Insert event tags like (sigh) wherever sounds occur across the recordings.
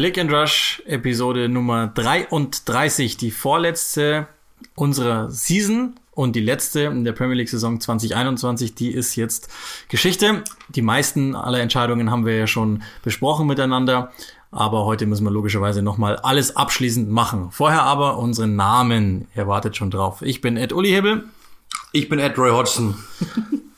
Click and Rush, Episode Nummer 33, die vorletzte unserer Season und die letzte in der Premier League Saison 2021, die ist jetzt Geschichte. Die meisten aller Entscheidungen haben wir ja schon besprochen miteinander, aber heute müssen wir logischerweise nochmal alles abschließend machen. Vorher aber unseren Namen, ihr wartet schon drauf. Ich bin Ed Uli Hebel. Ich bin Ed Roy Hodgson. (laughs)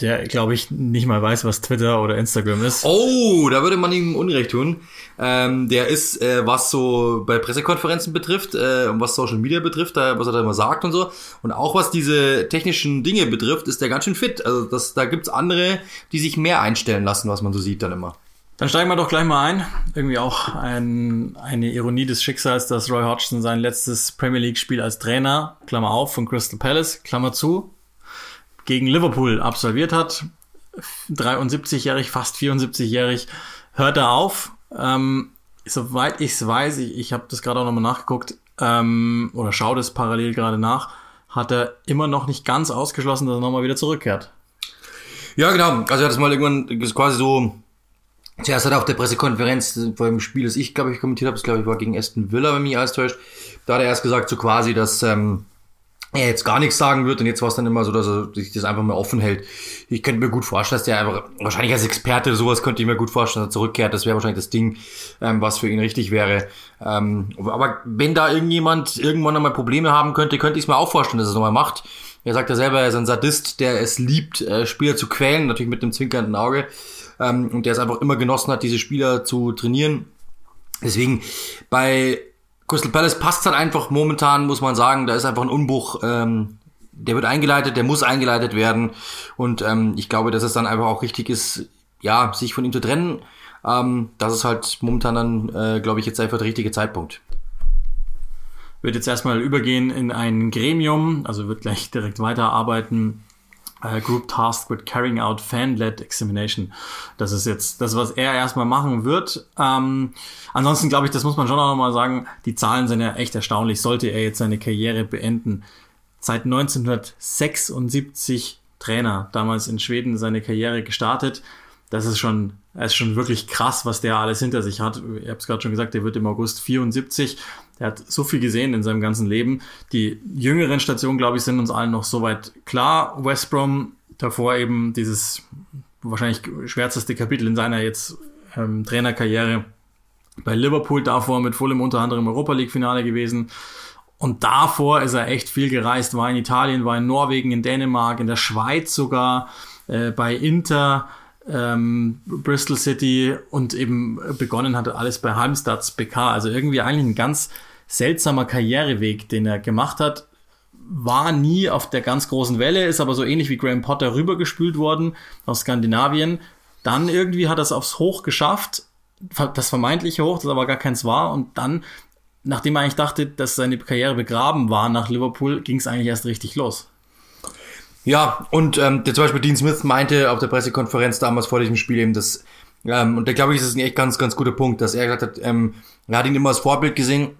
der, glaube ich, nicht mal weiß, was Twitter oder Instagram ist. Oh, da würde man ihm Unrecht tun. Ähm, der ist, äh, was so bei Pressekonferenzen betrifft äh, und was Social Media betrifft, da, was er da immer sagt und so. Und auch was diese technischen Dinge betrifft, ist der ganz schön fit. Also das, da gibt's andere, die sich mehr einstellen lassen, was man so sieht dann immer. Dann steigen wir doch gleich mal ein. Irgendwie auch ein, eine Ironie des Schicksals, dass Roy Hodgson sein letztes Premier League-Spiel als Trainer, Klammer auf, von Crystal Palace, Klammer zu, gegen Liverpool absolviert hat. 73-jährig, fast 74-jährig, hört er auf. Ähm, soweit ich es weiß, ich, habe das gerade auch nochmal nachgeguckt ähm, oder schaue das parallel gerade nach, hat er immer noch nicht ganz ausgeschlossen, dass er nochmal wieder zurückkehrt. Ja, genau. Also er hat das mal irgendwann quasi so Zuerst hat er auf der Pressekonferenz vor dem Spiel, das ich glaube ich kommentiert habe, das glaube ich war gegen Aston Villa, wenn mich alles täuscht, da hat er erst gesagt so quasi, dass ähm, er jetzt gar nichts sagen wird und jetzt war es dann immer so, dass er sich das einfach mal offen hält. Ich könnte mir gut vorstellen, dass der einfach, wahrscheinlich als Experte sowas könnte ich mir gut vorstellen, dass er zurückkehrt. Das wäre wahrscheinlich das Ding, ähm, was für ihn richtig wäre. Ähm, aber wenn da irgendjemand irgendwann einmal Probleme haben könnte, könnte ich es mir auch vorstellen, dass er es nochmal macht. Er sagt ja selber, er ist ein Sadist, der es liebt, äh, Spieler zu quälen, natürlich mit einem zwinkernden Auge. Ähm, und der es einfach immer genossen hat, diese Spieler zu trainieren. Deswegen bei Crystal Palace passt halt einfach momentan, muss man sagen, da ist einfach ein Umbruch. Ähm, der wird eingeleitet, der muss eingeleitet werden. Und ähm, ich glaube, dass es dann einfach auch richtig ist, ja, sich von ihm zu trennen. Ähm, das ist halt momentan dann, äh, glaube ich, jetzt einfach der richtige Zeitpunkt. Wird jetzt erstmal übergehen in ein Gremium, also wird gleich direkt weiterarbeiten Uh, group tasked with carrying out fan-led examination. Das ist jetzt das, was er erstmal machen wird. Ähm, ansonsten glaube ich, das muss man schon auch nochmal sagen, die Zahlen sind ja echt erstaunlich. Sollte er jetzt seine Karriere beenden, seit 1976 Trainer, damals in Schweden seine Karriere gestartet. Das ist schon, das ist schon wirklich krass, was der alles hinter sich hat. Ich habe es gerade schon gesagt, der wird im August 74. Er hat so viel gesehen in seinem ganzen Leben. Die jüngeren Stationen, glaube ich, sind uns allen noch soweit klar. West Brom, davor eben dieses wahrscheinlich schwärzeste Kapitel in seiner jetzt ähm, Trainerkarriere. Bei Liverpool davor mit Fulham unter anderem Europa League Finale gewesen. Und davor ist er echt viel gereist, war in Italien, war in Norwegen, in Dänemark, in der Schweiz sogar, äh, bei Inter, ähm, Bristol City und eben begonnen hat alles bei Halmstads BK. Also irgendwie eigentlich ein ganz seltsamer Karriereweg, den er gemacht hat. War nie auf der ganz großen Welle, ist aber so ähnlich wie Graham Potter rübergespült worden aus Skandinavien. Dann irgendwie hat er es aufs Hoch geschafft, das vermeintliche Hoch, das aber gar keins war. Und dann, nachdem er eigentlich dachte, dass seine Karriere begraben war nach Liverpool, ging es eigentlich erst richtig los. Ja, und ähm, der zum Beispiel Dean Smith meinte auf der Pressekonferenz damals vor diesem Spiel eben, dass, ähm, und da glaube ich, ist es ein echt ganz, ganz guter Punkt, dass er gesagt hat, ähm, er hat ihn immer als Vorbild gesehen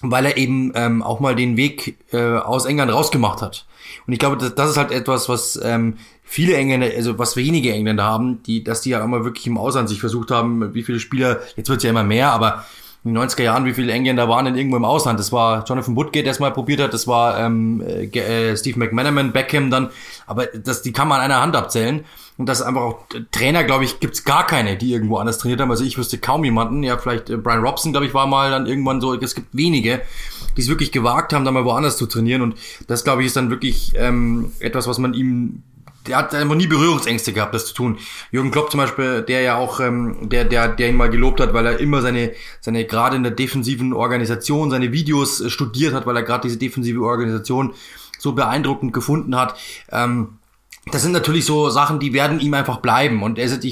weil er eben ähm, auch mal den Weg äh, aus England rausgemacht hat. Und ich glaube, das, das ist halt etwas, was ähm, viele Engländer, also was wenige Engländer haben, die, dass die ja immer wirklich im Ausland sich versucht haben, wie viele Spieler, jetzt wird es ja immer mehr, aber in den 90er Jahren, wie viele Engländer waren denn irgendwo im Ausland? Das war Jonathan Woodgate, der es mal probiert hat, das war ähm, äh, Steve McManaman, Beckham dann, aber das, die kann man an einer Hand abzählen. Und das ist einfach auch Trainer, glaube ich, gibt's gar keine, die irgendwo anders trainiert haben. Also ich wüsste kaum jemanden. Ja, vielleicht äh, Brian Robson, glaube ich, war mal dann irgendwann so. Es gibt wenige, die es wirklich gewagt haben, da mal woanders zu trainieren. Und das, glaube ich, ist dann wirklich ähm, etwas, was man ihm der hat einfach nie Berührungsängste gehabt, das zu tun. Jürgen Klopp zum Beispiel, der ja auch, ähm, der, der, der ihn mal gelobt hat, weil er immer seine, seine gerade in der defensiven Organisation, seine Videos äh, studiert hat, weil er gerade diese defensive Organisation so beeindruckend gefunden hat. Ähm, das sind natürlich so Sachen, die werden ihm einfach bleiben. Und er ist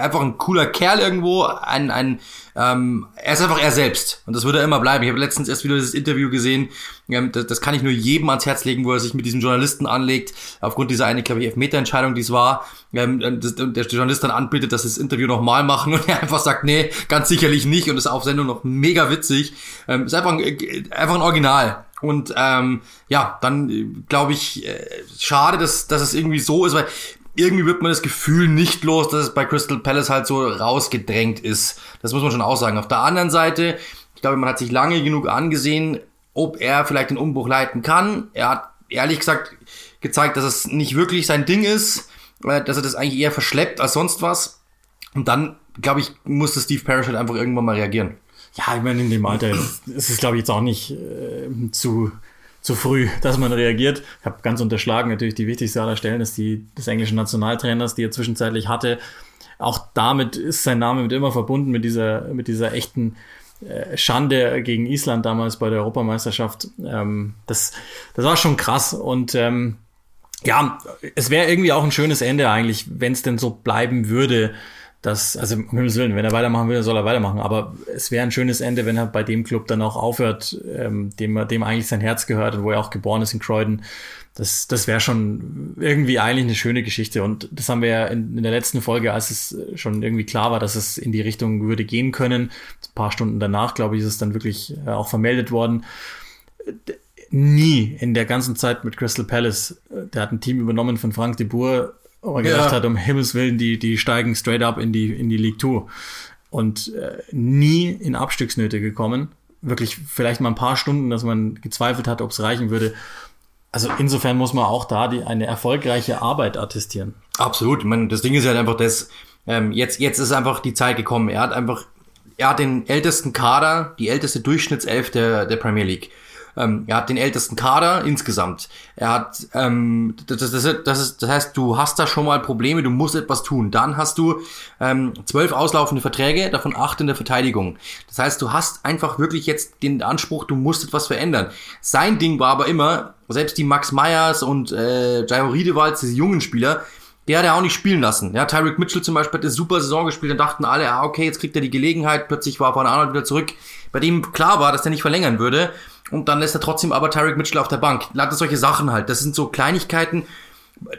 einfach ein cooler Kerl irgendwo. Ein, ein, ähm, er ist einfach er selbst. Und das würde er immer bleiben. Ich habe letztens erst wieder dieses Interview gesehen. Ähm, das, das, kann ich nur jedem ans Herz legen, wo er sich mit diesem Journalisten anlegt. Aufgrund dieser eine, glaube ich, Elfmeterentscheidung, die es war. Ähm, das, der Journalist dann anbietet, dass das Interview nochmal machen. (laughs) Und er einfach sagt, nee, ganz sicherlich nicht. Und ist auf Sendung noch mega witzig. Ähm, ist einfach ein, einfach ein Original. Und ähm, ja, dann äh, glaube ich, äh, schade, dass, dass es irgendwie so ist, weil irgendwie wird man das Gefühl nicht los, dass es bei Crystal Palace halt so rausgedrängt ist. Das muss man schon auch sagen. Auf der anderen Seite, ich glaube, man hat sich lange genug angesehen, ob er vielleicht den Umbruch leiten kann. Er hat ehrlich gesagt gezeigt, dass es nicht wirklich sein Ding ist, äh, dass er das eigentlich eher verschleppt als sonst was. Und dann, glaube ich, musste Steve Parrish halt einfach irgendwann mal reagieren. Ja, ich meine, in dem Alter ist, es, glaube ich, jetzt auch nicht äh, zu zu früh, dass man reagiert. Ich habe ganz unterschlagen, natürlich die wichtigste aller Stellen ist die des englischen Nationaltrainers, die er zwischenzeitlich hatte. Auch damit ist sein Name mit immer verbunden mit dieser, mit dieser echten äh, Schande gegen Island damals bei der Europameisterschaft. Ähm, das, das war schon krass und ähm, ja, es wäre irgendwie auch ein schönes Ende eigentlich, wenn es denn so bleiben würde dass, also um Himmels Willen, wenn er weitermachen will, soll er weitermachen. Aber es wäre ein schönes Ende, wenn er bei dem Club dann auch aufhört, ähm, dem, dem eigentlich sein Herz gehört und wo er auch geboren ist in Croydon. Das, das wäre schon irgendwie eigentlich eine schöne Geschichte. Und das haben wir ja in, in, der letzten Folge, als es schon irgendwie klar war, dass es in die Richtung würde gehen können. Ein paar Stunden danach, glaube ich, ist es dann wirklich äh, auch vermeldet worden. Nie in der ganzen Zeit mit Crystal Palace, der hat ein Team übernommen von Frank de Boer, wo man gedacht ja. hat, um Himmels Willen, die, die steigen straight up in die, in die League 2. Und äh, nie in Abstiegsnöte gekommen. Wirklich vielleicht mal ein paar Stunden, dass man gezweifelt hat, ob es reichen würde. Also insofern muss man auch da die, eine erfolgreiche Arbeit attestieren. Absolut. Ich meine, das Ding ist halt einfach das, ähm, jetzt, jetzt ist einfach die Zeit gekommen. Er hat einfach, er hat den ältesten Kader, die älteste Durchschnittself der, der Premier League. Ähm, er hat den ältesten Kader insgesamt. Er hat, ähm, das, das, das, ist, das heißt, du hast da schon mal Probleme, du musst etwas tun. Dann hast du ähm, zwölf auslaufende Verträge, davon acht in der Verteidigung. Das heißt, du hast einfach wirklich jetzt den Anspruch, du musst etwas verändern. Sein Ding war aber immer, selbst die Max Meyers und äh, Jairo Riedewald, diese jungen Spieler, der hat er auch nicht spielen lassen. Ja, Tyreek Mitchell zum Beispiel hat eine super Saison gespielt, dann dachten alle, ah, okay, jetzt kriegt er die Gelegenheit, plötzlich war Van Arnold wieder zurück, bei dem klar war, dass er nicht verlängern würde. Und dann lässt er trotzdem aber Tyreek Mitchell auf der Bank. Lauter solche Sachen halt. Das sind so Kleinigkeiten.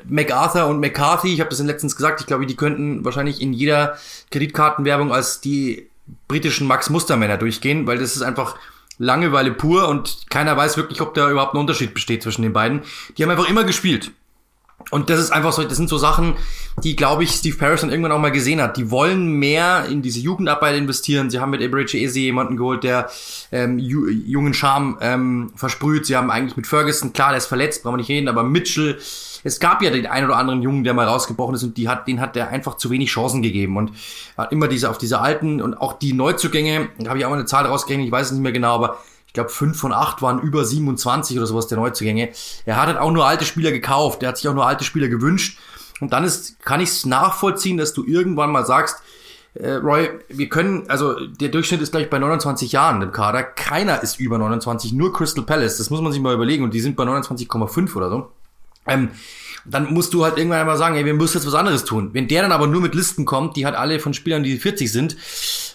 MacArthur und McCarthy, ich habe das letztens gesagt, ich glaube, die könnten wahrscheinlich in jeder Kreditkartenwerbung als die britischen Max Mustermänner durchgehen, weil das ist einfach Langeweile pur und keiner weiß wirklich, ob da überhaupt ein Unterschied besteht zwischen den beiden. Die haben einfach immer gespielt. Und das ist einfach so, das sind so Sachen, die, glaube ich, Steve Paris dann irgendwann auch mal gesehen hat. Die wollen mehr in diese Jugendarbeit investieren. Sie haben mit Eberechi Eze jemanden geholt, der ähm, ju jungen Charme ähm, versprüht. Sie haben eigentlich mit Ferguson, klar, der ist verletzt, brauchen wir nicht reden, aber Mitchell, es gab ja den einen oder anderen Jungen, der mal rausgebrochen ist und die hat, den hat der einfach zu wenig Chancen gegeben und hat immer diese auf diese alten und auch die Neuzugänge, da habe ich auch mal eine Zahl rausgerechnet, ich weiß es nicht mehr genau, aber ich glaube, fünf von acht waren über 27 oder sowas der Neuzugänge. Er hat halt auch nur alte Spieler gekauft, er hat sich auch nur alte Spieler gewünscht. Und dann ist, kann ich es nachvollziehen, dass du irgendwann mal sagst, äh, Roy, wir können, also der Durchschnitt ist gleich bei 29 Jahren im Kader. Keiner ist über 29, nur Crystal Palace. Das muss man sich mal überlegen und die sind bei 29,5 oder so. Ähm, dann musst du halt irgendwann einmal sagen, ey, wir müssen jetzt was anderes tun. Wenn der dann aber nur mit Listen kommt, die halt alle von Spielern, die 40 sind,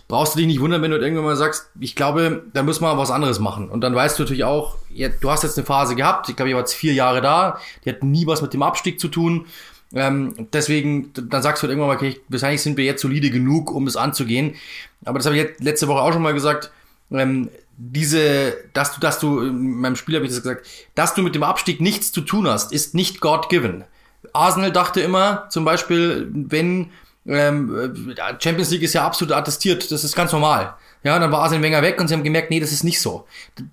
brauchst du dich nicht wundern, wenn du irgendwann mal sagst, ich glaube, da müssen wir was anderes machen. Und dann weißt du natürlich auch, ja, du hast jetzt eine Phase gehabt, ich glaube, ich war jetzt vier Jahre da, die hat nie was mit dem Abstieg zu tun. Ähm, deswegen, dann sagst du halt irgendwann mal, okay, wahrscheinlich sind wir jetzt solide genug, um es anzugehen. Aber das habe ich letzte Woche auch schon mal gesagt. Ähm, diese, dass du, dass du, in meinem Spiel habe ich das gesagt, dass du mit dem Abstieg nichts zu tun hast, ist nicht God given. Arsenal dachte immer, zum Beispiel, wenn ähm, Champions League ist ja absolut attestiert, das ist ganz normal. Ja, dann war Arsene Wenger weg und sie haben gemerkt, nee, das ist nicht so.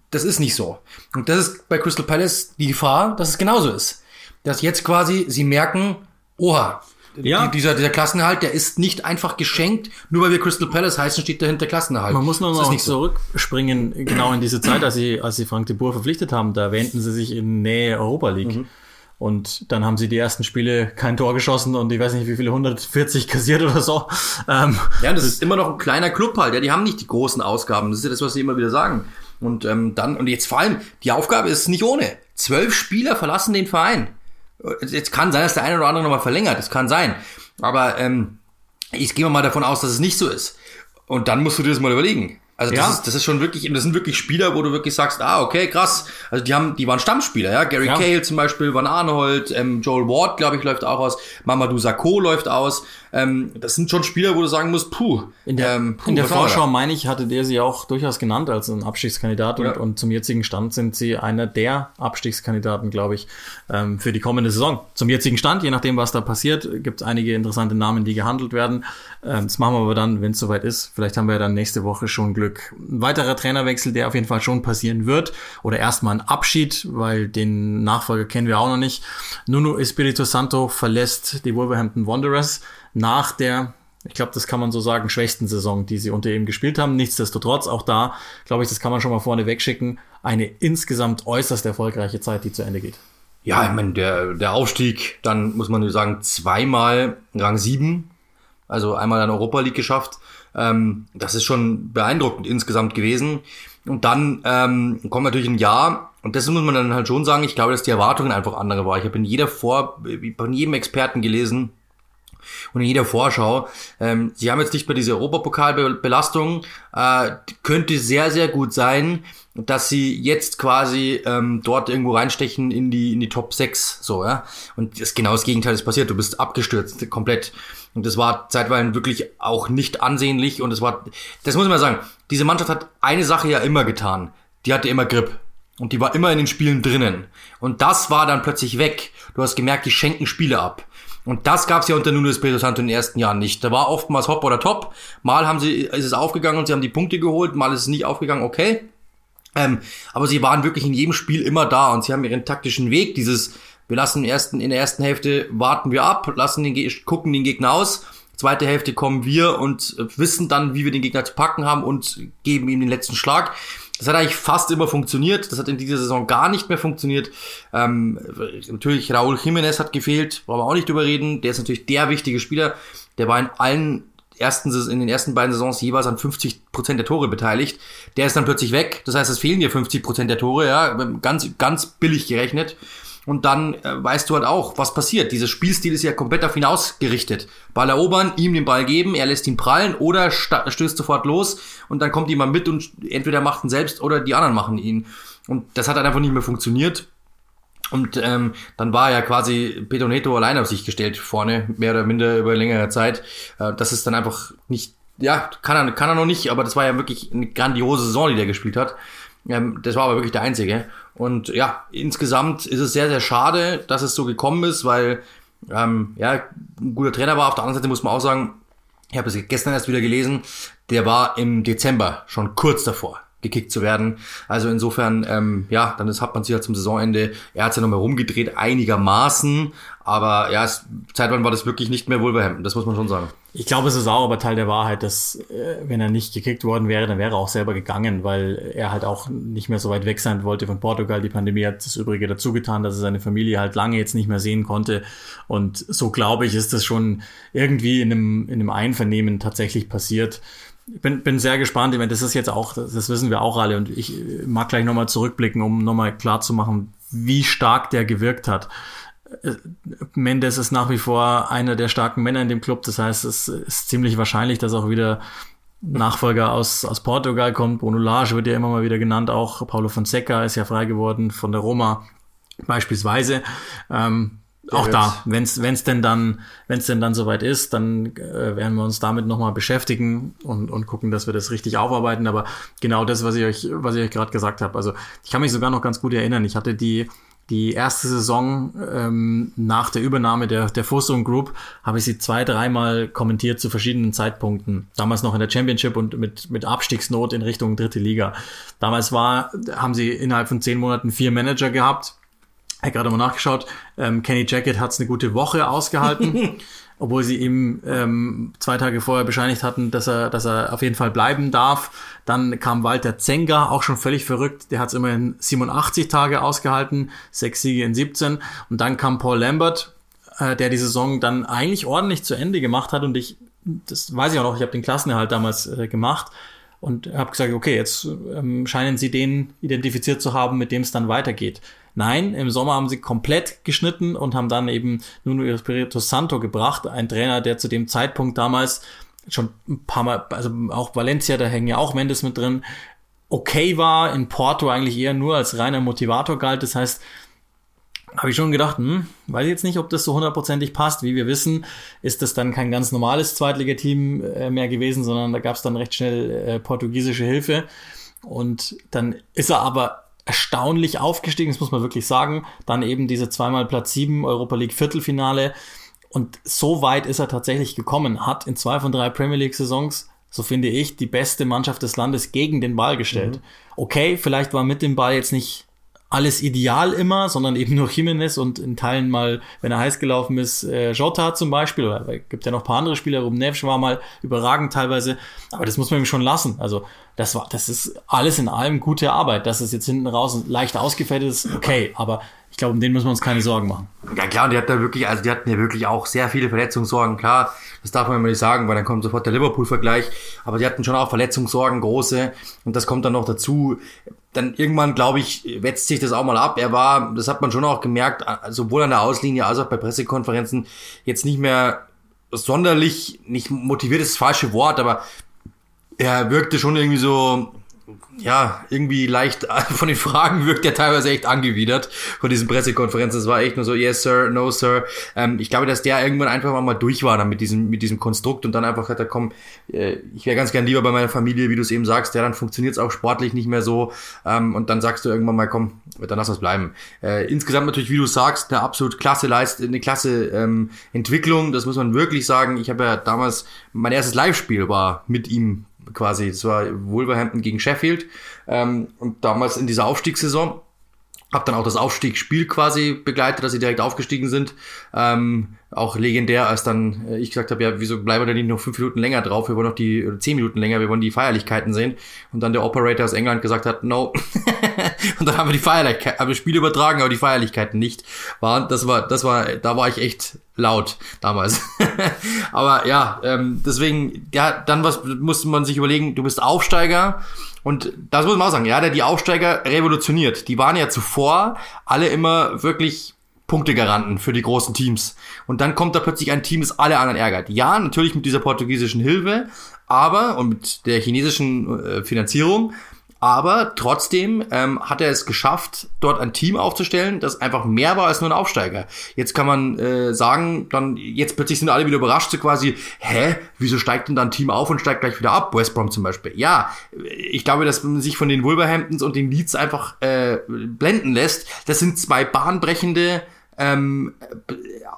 Das ist nicht so. Und das ist bei Crystal Palace die Gefahr, dass es genauso ist. Dass jetzt quasi sie merken, oha, ja. dieser, dieser Klassenerhalt, der ist nicht einfach geschenkt, nur weil wir Crystal Palace heißen, steht dahinter Klassenerhalt. Man muss nur noch zurückspringen, so. genau in diese Zeit, als sie, als sie Frank de Boer verpflichtet haben, da wähnten sie sich in Nähe Europa League. Mhm. Und dann haben sie die ersten Spiele kein Tor geschossen und ich weiß nicht, wie viele 140 kassiert oder so. Ähm, ja, das, das ist immer noch ein kleiner Club halt. Ja, die haben nicht die großen Ausgaben. Das ist ja das, was sie immer wieder sagen. Und ähm, dann, und jetzt vor allem, die Aufgabe ist nicht ohne. Zwölf Spieler verlassen den Verein. Jetzt kann sein, dass der eine oder andere nochmal verlängert. Das kann sein. Aber ähm, ich gehe mal davon aus, dass es nicht so ist. Und dann musst du dir das mal überlegen. Also das, Ja. ist, das ist schon wirklich, das sind wirklich Spieler, wo du wirklich sagst, ah, okay, krass. Also die haben, die waren Stammspieler, ja. Gary Ja. Cahill zum Beispiel, Van Arnold, ähm, Joel Ward, glaube ich, läuft auch aus, Mamadou Sakho läuft aus. Ähm, das sind schon Spieler, wo du sagen musst, puh. In der, ähm, puh, in der? Vorschau, meine ich, hatte der sie auch durchaus genannt als ein Abstiegskandidat und, Ja. und zum jetzigen Stand sind sie einer der Abstiegskandidaten, glaube ich, ähm, für die kommende Saison. Zum jetzigen Stand, je nachdem, was da passiert, gibt es einige interessante Namen, die gehandelt werden. Ähm, das machen wir aber dann, wenn es soweit ist. Vielleicht haben wir ja dann nächste Woche schon Glück. Ein weiterer Trainerwechsel, der auf jeden Fall schon passieren wird. Oder erstmal ein Abschied, weil den Nachfolger kennen wir auch noch nicht. Nuno Espirito Santo verlässt die Wolverhampton Wanderers nach der ich glaube, das kann man so sagen, schwächsten Saison, die sie unter ihm gespielt haben. Nichtsdestotrotz, auch da, glaube ich, das kann man schon mal vorne wegschicken, eine insgesamt äußerst erfolgreiche Zeit, die zu Ende geht. Ja, ich meine, der, der Aufstieg, dann muss man nur sagen, zweimal Rang 7, also einmal dann Europa League geschafft. Ähm, das ist schon beeindruckend insgesamt gewesen. Und dann ähm, kommt natürlich ein Jahr, und das muss man dann halt schon sagen, ich glaube, dass die Erwartungen einfach andere waren. Ich habe in jeder Vor, von jedem Experten gelesen, und in jeder Vorschau. Ähm, sie haben jetzt nicht mehr diese Europapokalbelastung. Äh, könnte sehr, sehr gut sein, dass sie jetzt quasi ähm, dort irgendwo reinstechen in die, in die Top 6. So, ja. Und das genau das Gegenteil ist passiert. Du bist abgestürzt, komplett. Und das war zeitweilig wirklich auch nicht ansehnlich. Und es war, das muss man sagen, diese Mannschaft hat eine Sache ja immer getan. Die hatte immer Grip. Und die war immer in den Spielen drinnen. Und das war dann plötzlich weg. Du hast gemerkt, die schenken Spiele ab. Und das gab's ja unter Nuno Espirito Santo in den ersten Jahren nicht. Da war oftmals Hopp oder Top. Mal haben sie, ist es aufgegangen und sie haben die Punkte geholt, mal ist es nicht aufgegangen, okay. Ähm, aber sie waren wirklich in jedem Spiel immer da und sie haben ihren taktischen Weg, dieses, wir lassen im ersten, in der ersten Hälfte warten wir ab, lassen den, gucken den Gegner aus. Zweite Hälfte kommen wir und wissen dann, wie wir den Gegner zu packen haben und geben ihm den letzten Schlag. Das hat eigentlich fast immer funktioniert. Das hat in dieser Saison gar nicht mehr funktioniert. Ähm, natürlich, Raúl Jiménez hat gefehlt, wollen wir auch nicht drüber reden. Der ist natürlich der wichtige Spieler. Der war in allen ersten, in den ersten beiden Saisons jeweils an 50% der Tore beteiligt. Der ist dann plötzlich weg. Das heißt, es fehlen dir 50% der Tore, ja, ganz, ganz billig gerechnet. Und dann äh, weißt du halt auch, was passiert. Dieser Spielstil ist ja komplett auf ihn ausgerichtet. Ball erobern, ihm den Ball geben, er lässt ihn prallen oder stößt sofort los und dann kommt jemand mit und entweder macht ihn selbst oder die anderen machen ihn. Und das hat halt einfach nicht mehr funktioniert. Und ähm, dann war ja quasi Pedro Neto allein auf sich gestellt vorne, mehr oder minder über längere Zeit. Äh, das ist dann einfach nicht, ja, kann er, kann er noch nicht, aber das war ja wirklich eine grandiose Saison, die der gespielt hat. Ähm, das war aber wirklich der einzige. Und ja, insgesamt ist es sehr, sehr schade, dass es so gekommen ist, weil ähm, ja, ein guter Trainer war. Auf der anderen Seite muss man auch sagen, ich habe es gestern erst wieder gelesen, der war im Dezember schon kurz davor gekickt zu werden. Also insofern, ähm, ja, dann ist, hat man sich ja zum Saisonende, er hat ja nochmal rumgedreht, einigermaßen, aber ja, es, zeitlang war das wirklich nicht mehr Wolverhampton, das muss man schon sagen. Ich glaube, es ist auch aber Teil der Wahrheit, dass äh, wenn er nicht gekickt worden wäre, dann wäre er auch selber gegangen, weil er halt auch nicht mehr so weit weg sein wollte von Portugal. Die Pandemie hat das Übrige dazu getan, dass er seine Familie halt lange jetzt nicht mehr sehen konnte. Und so glaube ich, ist das schon irgendwie in einem, in einem Einvernehmen tatsächlich passiert. Ich bin, bin sehr gespannt. Ich meine, das ist jetzt auch, das wissen wir auch alle. Und ich äh, mag gleich nochmal zurückblicken, um nochmal klar zu machen, wie stark der gewirkt hat. Mendes ist nach wie vor einer der starken Männer in dem Club. Das heißt, es ist ziemlich wahrscheinlich, dass auch wieder Nachfolger aus, aus Portugal kommt. Bruno Lage wird ja immer mal wieder genannt. Auch Paulo Fonseca ist ja frei geworden von der Roma beispielsweise. Ähm, auch da, wenn es denn dann, wenn es denn dann soweit ist, dann äh, werden wir uns damit nochmal beschäftigen und, und gucken, dass wir das richtig aufarbeiten. Aber genau das, was ich euch, was ich euch gerade gesagt habe. Also ich kann mich sogar noch ganz gut erinnern. Ich hatte die die erste Saison ähm, nach der Übernahme der, der Fosun Group habe ich sie zwei, dreimal kommentiert zu verschiedenen Zeitpunkten. Damals noch in der Championship und mit, mit Abstiegsnot in Richtung dritte Liga. Damals war, haben sie innerhalb von zehn Monaten vier Manager gehabt. Ich habe gerade mal nachgeschaut. Ähm, Kenny Jackett hat es eine gute Woche ausgehalten, (laughs) obwohl sie ihm ähm, zwei Tage vorher bescheinigt hatten, dass er, dass er auf jeden Fall bleiben darf. Dann kam Walter Zenga, auch schon völlig verrückt. Der hat es immerhin 87 Tage ausgehalten, sechs Siege in 17. Und dann kam Paul Lambert, äh, der die Saison dann eigentlich ordentlich zu Ende gemacht hat. Und ich, das weiß ich auch noch, ich habe den Klassenerhalt damals äh, gemacht und habe gesagt, okay, jetzt ähm, scheinen sie den identifiziert zu haben, mit dem es dann weitergeht. Nein, im Sommer haben sie komplett geschnitten und haben dann eben Nuno Espirito Santo gebracht, ein Trainer, der zu dem Zeitpunkt damals schon ein paar Mal, also auch Valencia, da hängen ja auch Mendes mit drin, okay war, in Porto eigentlich eher nur als reiner Motivator galt. Das heißt, habe ich schon gedacht, hm, weiß jetzt nicht, ob das so hundertprozentig passt. Wie wir wissen, ist das dann kein ganz normales Zweitligateam äh, mehr gewesen, sondern da gab es dann recht schnell äh, portugiesische Hilfe. Und dann ist er aber erstaunlich aufgestiegen, das muss man wirklich sagen. Dann eben diese zweimal Platz sieben Europa League Viertelfinale. Und so weit ist er tatsächlich gekommen, hat in zwei von drei Premier League Saisons, so finde ich, die beste Mannschaft des Landes gegen den Ball gestellt. Mhm. Okay, vielleicht war mit dem Ball jetzt nicht alles ideal immer, sondern eben nur Jimenez und in Teilen mal, wenn er heiß gelaufen ist, äh, Jota zum Beispiel, oder gibt ja noch ein paar andere Spieler, Neves war mal überragend teilweise, aber das muss man ihm schon lassen. Also das war, das ist alles in allem gute Arbeit. Dass es jetzt hinten raus leicht ausgefällt ist, okay, aber glaube, um den müssen wir uns keine Sorgen machen. Ja klar, und die hatten da wirklich, also die hatten ja wirklich auch sehr viele Verletzungssorgen, klar, das darf man immer nicht sagen, weil dann kommt sofort der Liverpool-Vergleich, aber die hatten schon auch Verletzungssorgen, große, und das kommt dann noch dazu dann irgendwann, glaube ich, wetzt sich das auch mal ab. Er war, das hat man schon auch gemerkt, sowohl an der Auslinie als auch bei Pressekonferenzen jetzt nicht mehr sonderlich, nicht motiviert ist das falsche Wort, aber er wirkte schon irgendwie so, ja, irgendwie leicht von den Fragen wirkt er teilweise echt angewidert von diesen Pressekonferenzen. Es war echt nur so, yes, sir, no, sir. Ähm, ich glaube, dass der irgendwann einfach mal durch war dann mit diesem, mit diesem Konstrukt und dann einfach hat er, komm, äh, ich wäre ganz gern lieber bei meiner Familie, wie du es eben sagst. Ja, dann funktioniert es auch sportlich nicht mehr so. Ähm, und dann sagst du irgendwann mal, komm, dann lass uns bleiben. Äh, insgesamt natürlich, wie du sagst, eine absolut klasse Leist, eine klasse ähm, Entwicklung. Das muss man wirklich sagen. Ich habe ja damals, mein erstes Live-Spiel war mit ihm quasi. Das war Wolverhampton gegen Sheffield. Ähm, und damals in dieser Aufstiegssaison habe dann auch das Aufstiegsspiel quasi begleitet, dass sie direkt aufgestiegen sind. Ähm, auch legendär, als dann äh, ich gesagt habe, ja, wieso bleiben wir da nicht noch fünf Minuten länger drauf? Wir wollen noch die, oder zehn Minuten länger, wir wollen die Feierlichkeiten sehen. Und dann der Operator aus England gesagt hat, no. (laughs) (laughs) und dann haben wir die Feierlichkeiten, haben wir Spiel übertragen, aber die Feierlichkeiten nicht. War, das war, das war, da war ich echt laut damals. (laughs) aber ja, ähm, deswegen, ja, dann was musste man sich überlegen, du bist Aufsteiger und das muss man auch sagen, ja, der die Aufsteiger revolutioniert. Die waren ja zuvor alle immer wirklich Punktegaranten für die großen Teams. Und dann kommt da plötzlich ein Team, das alle anderen ärgert. Ja, natürlich mit dieser portugiesischen Hilfe, aber und mit der chinesischen äh, Finanzierung, aber trotzdem ähm, hat er es geschafft, dort ein Team aufzustellen, das einfach mehr war als nur ein Aufsteiger. Jetzt kann man äh, sagen, dann jetzt plötzlich sind alle wieder überrascht, so quasi, hä, wieso steigt denn da ein Team auf und steigt gleich wieder ab? West Brom zum Beispiel. Ja, ich glaube, dass man sich von den Wolverhamptons und den Leeds einfach äh, blenden lässt. Das sind zwei bahnbrechende ähm,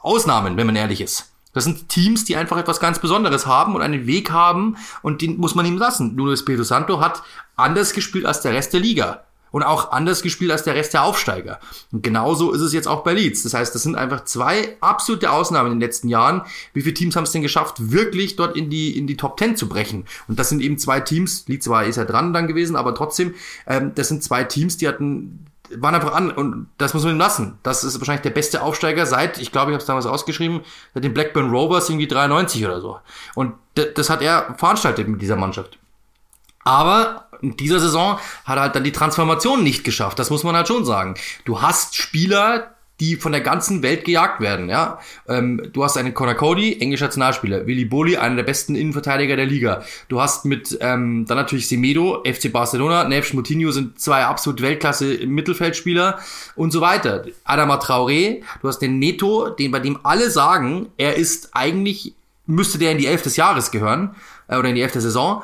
Ausnahmen, wenn man ehrlich ist. Das sind Teams, die einfach etwas ganz Besonderes haben und einen Weg haben und den muss man ihm lassen. Nuno Espirito Santo hat anders gespielt als der Rest der Liga und auch anders gespielt als der Rest der Aufsteiger. Und genauso ist es jetzt auch bei Leeds. Das heißt, das sind einfach zwei absolute Ausnahmen in den letzten Jahren. Wie viele Teams haben es denn geschafft, wirklich dort in die, in die Top Ten zu brechen? Und das sind eben zwei Teams, Leeds war, ist ja dran dann gewesen, aber trotzdem, ähm, das sind zwei Teams, die hatten waren einfach an und das muss man ihm lassen. Das ist wahrscheinlich der beste Aufsteiger seit, ich glaube, ich habe es damals ausgeschrieben, seit den Blackburn Rovers irgendwie 93 oder so. Und das hat er veranstaltet mit dieser Mannschaft. Aber in dieser Saison hat er halt dann die Transformation nicht geschafft. Das muss man halt schon sagen. Du hast Spieler, die von der ganzen Welt gejagt werden. Ja, ähm, du hast einen Conor Cody, englischer Nationalspieler, Willy Boli, einer der besten Innenverteidiger der Liga. Du hast mit ähm, dann natürlich Semedo, FC Barcelona, Neves Moutinho sind zwei absolut Weltklasse Mittelfeldspieler und so weiter. Adama Traoré, du hast den Neto, den bei dem alle sagen, er ist eigentlich müsste der in die Elf des Jahres gehören äh, oder in die Elf der Saison.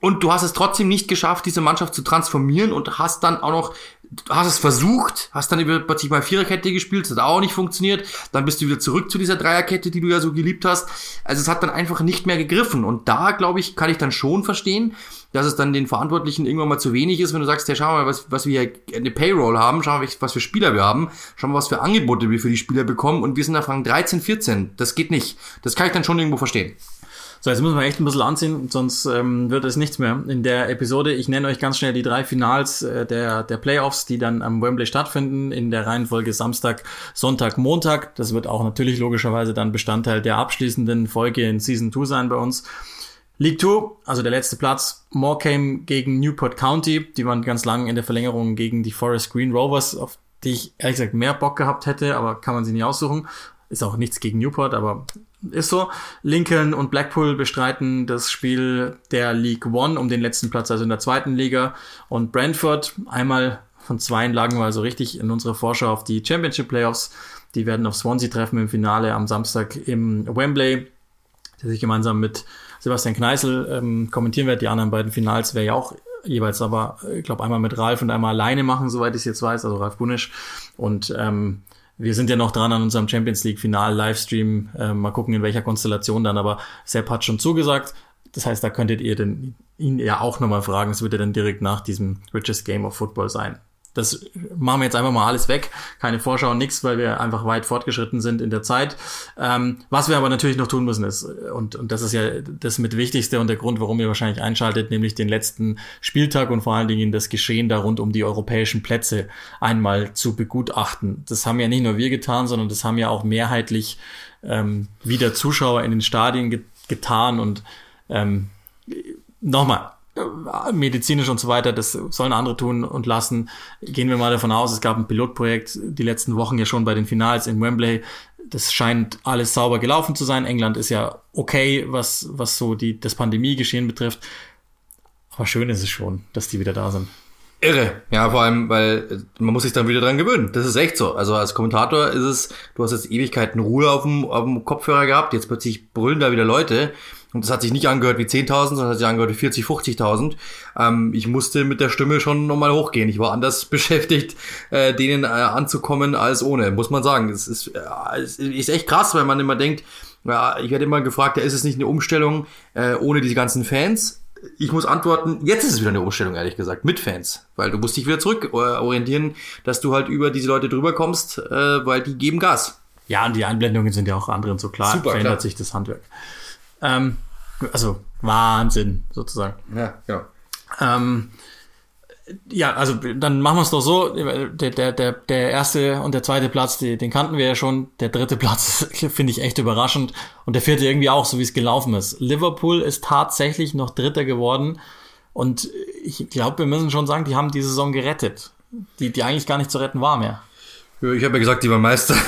Und du hast es trotzdem nicht geschafft, diese Mannschaft zu transformieren und hast dann auch noch du hast es versucht, hast dann über plötzlich mal Viererkette gespielt, hat auch nicht funktioniert, dann bist du wieder zurück zu dieser Dreierkette, die du ja so geliebt hast. Also es hat dann einfach nicht mehr gegriffen und da, glaube ich, kann ich dann schon verstehen, dass es dann den Verantwortlichen irgendwann mal zu wenig ist, wenn du sagst, ja, schau mal, was, was wir hier eine Payroll haben, schau mal, was für Spieler wir haben, schau mal, was für Angebote wir für die Spieler bekommen und wir sind auf Rang 13, 14. Das geht nicht. Das kann ich dann schon irgendwo verstehen. So, jetzt müssen wir echt ein bisschen anziehen, sonst ähm, wird es nichts mehr. In der Episode, ich nenne euch ganz schnell die drei Finals äh, der, der Playoffs, die dann am Wembley stattfinden, in der Reihenfolge Samstag, Sonntag, Montag. Das wird auch natürlich logischerweise dann Bestandteil der abschließenden Folge in Season 2 sein bei uns. League 2, also der letzte Platz, Morecambe gegen Newport County. Die waren ganz lang in der Verlängerung gegen die Forest Green Rovers, auf die ich ehrlich gesagt mehr Bock gehabt hätte, aber kann man sie nie aussuchen. Ist auch nichts gegen Newport, aber ist so. Lincoln und Blackpool bestreiten das Spiel der League One um den letzten Platz, also in der zweiten Liga. Und Brentford, einmal von zwei lagen wir also richtig in unserer Vorschau auf die Championship Playoffs. Die werden auf Swansea treffen im Finale am Samstag im Wembley, der sich gemeinsam mit Sebastian Kneißl ähm, kommentieren wird. Die anderen beiden Finals wäre ja auch jeweils aber, ich glaube, einmal mit Ralf und einmal alleine machen, soweit ich es jetzt weiß, also Ralf Bunisch. Und ähm, wir sind ja noch dran an unserem Champions League Final Livestream. Äh, mal gucken, in welcher Konstellation dann. Aber Sepp hat schon zugesagt. Das heißt, da könntet ihr denn ihn ja auch nochmal fragen. Es wird ja dann direkt nach diesem Richest Game of Football sein. Das machen wir jetzt einfach mal alles weg. Keine Vorschau, nichts, weil wir einfach weit fortgeschritten sind in der Zeit. Ähm, was wir aber natürlich noch tun müssen ist, und, und das ist ja das mit Wichtigste und der Grund, warum ihr wahrscheinlich einschaltet, nämlich den letzten Spieltag und vor allen Dingen das Geschehen da rund um die europäischen Plätze einmal zu begutachten. Das haben ja nicht nur wir getan, sondern das haben ja auch mehrheitlich ähm, wieder Zuschauer in den Stadien ge getan und ähm, nochmal, medizinisch und so weiter, das sollen andere tun und lassen. Gehen wir mal davon aus, es gab ein Pilotprojekt die letzten Wochen ja schon bei den Finals in Wembley. Das scheint alles sauber gelaufen zu sein. England ist ja okay, was, was so die, das Pandemiegeschehen betrifft. Aber schön ist es schon, dass die wieder da sind. Irre, ja, vor allem, weil man muss sich dann wieder dran gewöhnen. Das ist echt so. Also als Kommentator ist es, du hast jetzt Ewigkeiten Ruhe auf dem, auf dem Kopfhörer gehabt, jetzt plötzlich brüllen da wieder Leute und das hat sich nicht angehört wie 10.000, sondern hat sich angehört wie 40, 50.000. Ähm, ich musste mit der Stimme schon nochmal hochgehen. Ich war anders (laughs) beschäftigt, äh, denen äh, anzukommen als ohne, muss man sagen. Es ist, äh, ist echt krass, weil man immer denkt, ja, ich werde immer gefragt, ja, ist es nicht eine Umstellung äh, ohne diese ganzen Fans? Ich muss antworten, jetzt ist es wieder eine Umstellung, ehrlich gesagt, mit Fans. Weil du musst dich wieder zurück äh, orientieren, dass du halt über diese Leute drüber kommst, äh, weil die geben Gas. Ja, und die Einblendungen sind ja auch anderen so klar. Super, verändert klar. sich das Handwerk. Ähm, also Wahnsinn, sozusagen. Ja, genau. Ähm, ja, also dann machen wir es doch so. Der, der, der, der erste und der zweite Platz, die, den kannten wir ja schon. Der dritte Platz (laughs) finde ich echt überraschend. Und der vierte irgendwie auch, so wie es gelaufen ist. Liverpool ist tatsächlich noch Dritter geworden. Und ich glaube, wir müssen schon sagen, die haben die Saison gerettet. Die, die eigentlich gar nicht zu retten war mehr. Ich habe ja gesagt, die war Meister. (laughs)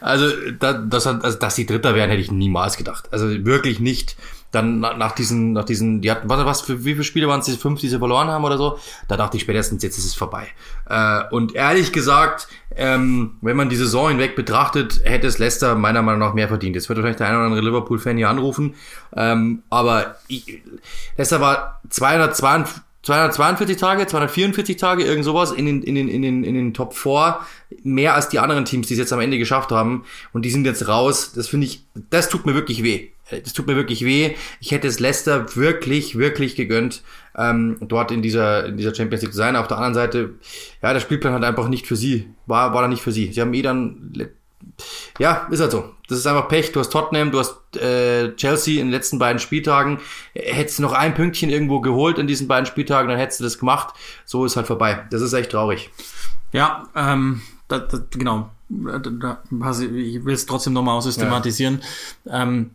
Also, da, das, also, dass die Dritter wären, hätte ich niemals gedacht. Also wirklich nicht. Dann nach diesen, nach diesen, die hatten, warte, was, für wie viele Spiele waren es, diese fünf, die sie verloren haben oder so? Da dachte ich spätestens, jetzt ist es vorbei. Äh, und ehrlich gesagt, ähm, wenn man die Saison hinweg betrachtet, hätte es Leicester meiner Meinung nach mehr verdient. Jetzt wird wahrscheinlich der eine oder andere Liverpool-Fan hier anrufen. Ähm, aber ich, Leicester war 252 242 Tage, 244 Tage, irgend sowas in den, in den, in den, in den Top 4. Mehr als die anderen Teams, die es jetzt am Ende geschafft haben. Und die sind jetzt raus. Das finde ich, das tut mir wirklich weh. Das tut mir wirklich weh. Ich hätte es Leicester wirklich, wirklich gegönnt, ähm, dort in dieser, in dieser Champions League zu sein. Auf der anderen Seite, ja, der Spielplan hat einfach nicht für sie, war, war da nicht für sie. Sie haben eh dann ja, ist halt so. Das ist einfach Pech. Du hast Tottenham, du hast äh, Chelsea in den letzten beiden Spieltagen. Hättest du noch ein Pünktchen irgendwo geholt in diesen beiden Spieltagen, dann hättest du das gemacht. So ist halt vorbei. Das ist echt traurig. Ja, ähm, da, da, genau. Da, da, ich will es trotzdem nochmal systematisieren. Ja. Ähm,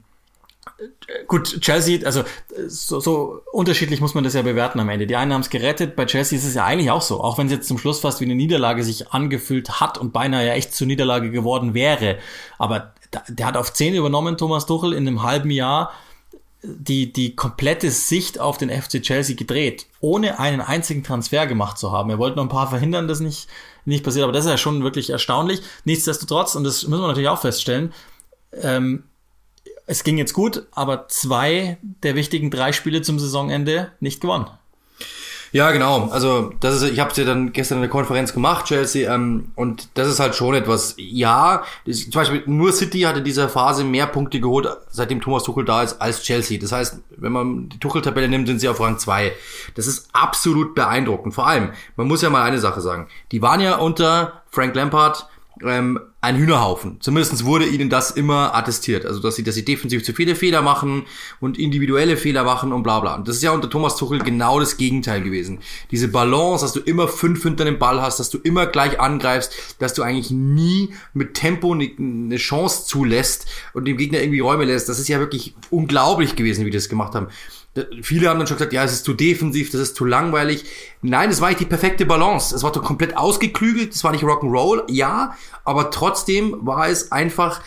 gut, Chelsea, also so, so unterschiedlich muss man das ja bewerten am Ende. Die einen haben es gerettet, bei Chelsea ist es ja eigentlich auch so, auch wenn es jetzt zum Schluss fast wie eine Niederlage sich angefühlt hat und beinahe ja echt zur Niederlage geworden wäre. Aber der hat auf 10 übernommen, Thomas Tuchel, in einem halben Jahr die, die komplette Sicht auf den FC Chelsea gedreht, ohne einen einzigen Transfer gemacht zu haben. Er wollte noch ein paar verhindern, das nicht, nicht passiert, aber das ist ja schon wirklich erstaunlich. Nichtsdestotrotz, und das müssen wir natürlich auch feststellen, ähm, es ging jetzt gut, aber zwei der wichtigen drei Spiele zum Saisonende nicht gewonnen. Ja, genau. Also das ist, ich habe es ja dann gestern in der Konferenz gemacht, Chelsea, ähm, und das ist halt schon etwas. Ja, das, zum Beispiel nur City hatte dieser Phase mehr Punkte geholt, seitdem Thomas Tuchel da ist, als Chelsea. Das heißt, wenn man die Tuchel-Tabelle nimmt, sind sie auf Rang 2. Das ist absolut beeindruckend. Vor allem, man muss ja mal eine Sache sagen: Die waren ja unter Frank Lampard ähm, ein Hühnerhaufen. Zumindest wurde ihnen das immer attestiert. Also, dass sie, dass sie defensiv zu viele Fehler machen und individuelle Fehler machen und bla bla. Und das ist ja unter Thomas Tuchel genau das Gegenteil gewesen. Diese Balance, dass du immer fünf hinter dem Ball hast, dass du immer gleich angreifst, dass du eigentlich nie mit Tempo eine ne Chance zulässt und dem Gegner irgendwie Räume lässt. Das ist ja wirklich unglaublich gewesen, wie die das gemacht haben. Viele haben dann schon gesagt, ja, es ist zu defensiv, das ist zu langweilig. Nein, es war nicht die perfekte Balance. Es war doch komplett ausgeklügelt, es war nicht Rock'n'Roll, ja, aber trotzdem war es einfach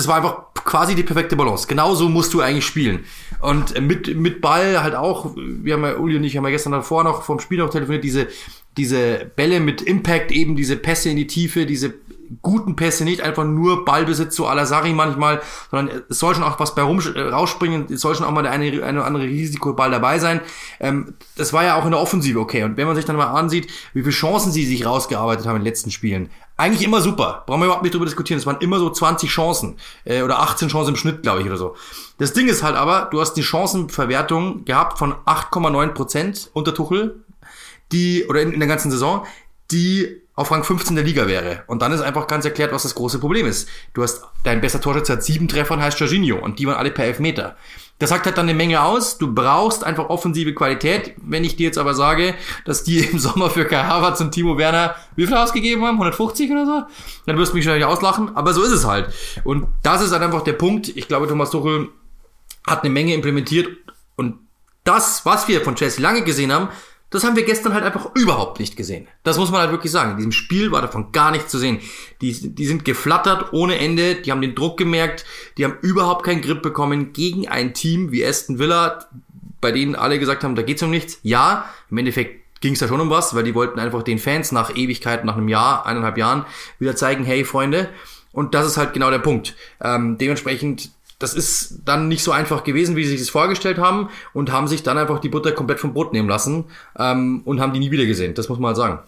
das war einfach quasi die perfekte Balance. Genauso musst du eigentlich spielen. Und mit, mit Ball halt auch, wir haben ja, Uli und ich haben ja gestern davor noch vom Spiel noch telefoniert, diese, diese Bälle mit Impact, eben diese Pässe in die Tiefe, diese guten Pässe, nicht einfach nur Ballbesitz so à la Sari manchmal, sondern es soll schon auch was bei äh, rausspringen, es soll schon auch mal der eine, eine andere Risikoball dabei sein. Ähm, das war ja auch in der Offensive okay. Und wenn man sich dann mal ansieht, wie viele Chancen sie sich rausgearbeitet haben in den letzten Spielen, eigentlich immer super. Brauchen wir überhaupt nicht drüber diskutieren. Es waren immer so 20 Chancen äh, oder 18 Chancen im Schnitt, glaube ich, oder so. Das Ding ist halt aber, du hast die Chancenverwertung gehabt von 8,9 Prozent unter Tuchel, die oder in, in der ganzen Saison, die auf Rang 15 der Liga wäre. Und dann ist einfach ganz erklärt, was das große Problem ist. Du hast, dein bester Torschütze hat sieben Treffer und heißt Jorginho und die waren alle per Elfmeter. Das sagt halt dann eine Menge aus. Du brauchst einfach offensive Qualität. Wenn ich dir jetzt aber sage, dass die (laughs) im Sommer für Kai Havertz und Timo Werner wie viel ausgegeben haben? 150 oder so? Dann wirst du mich wahrscheinlich auslachen. Aber so ist es halt. Und das ist halt einfach der Punkt. Ich glaube, Thomas Tuchel hat eine Menge implementiert und das, was wir von Chelsea lange gesehen haben, das haben wir gestern halt einfach überhaupt nicht gesehen. Das muss man halt wirklich sagen. In diesem Spiel war davon gar nichts zu sehen. Die, die sind geflattert ohne Ende, die haben den Druck gemerkt, die haben überhaupt keinen Grip bekommen gegen ein Team wie Aston Villa, bei denen alle gesagt haben, da geht's um nichts. Ja, im Endeffekt ging es da schon um was, weil die wollten einfach den Fans nach Ewigkeit, nach einem Jahr, eineinhalb Jahren wieder zeigen, hey Freunde. Und das ist halt genau der Punkt. Ähm, dementsprechend das ist dann nicht so einfach gewesen, wie sie sich das vorgestellt haben und haben sich dann einfach die Butter komplett vom Brot nehmen lassen ähm, und haben die nie wieder gesehen. Das muss man halt sagen.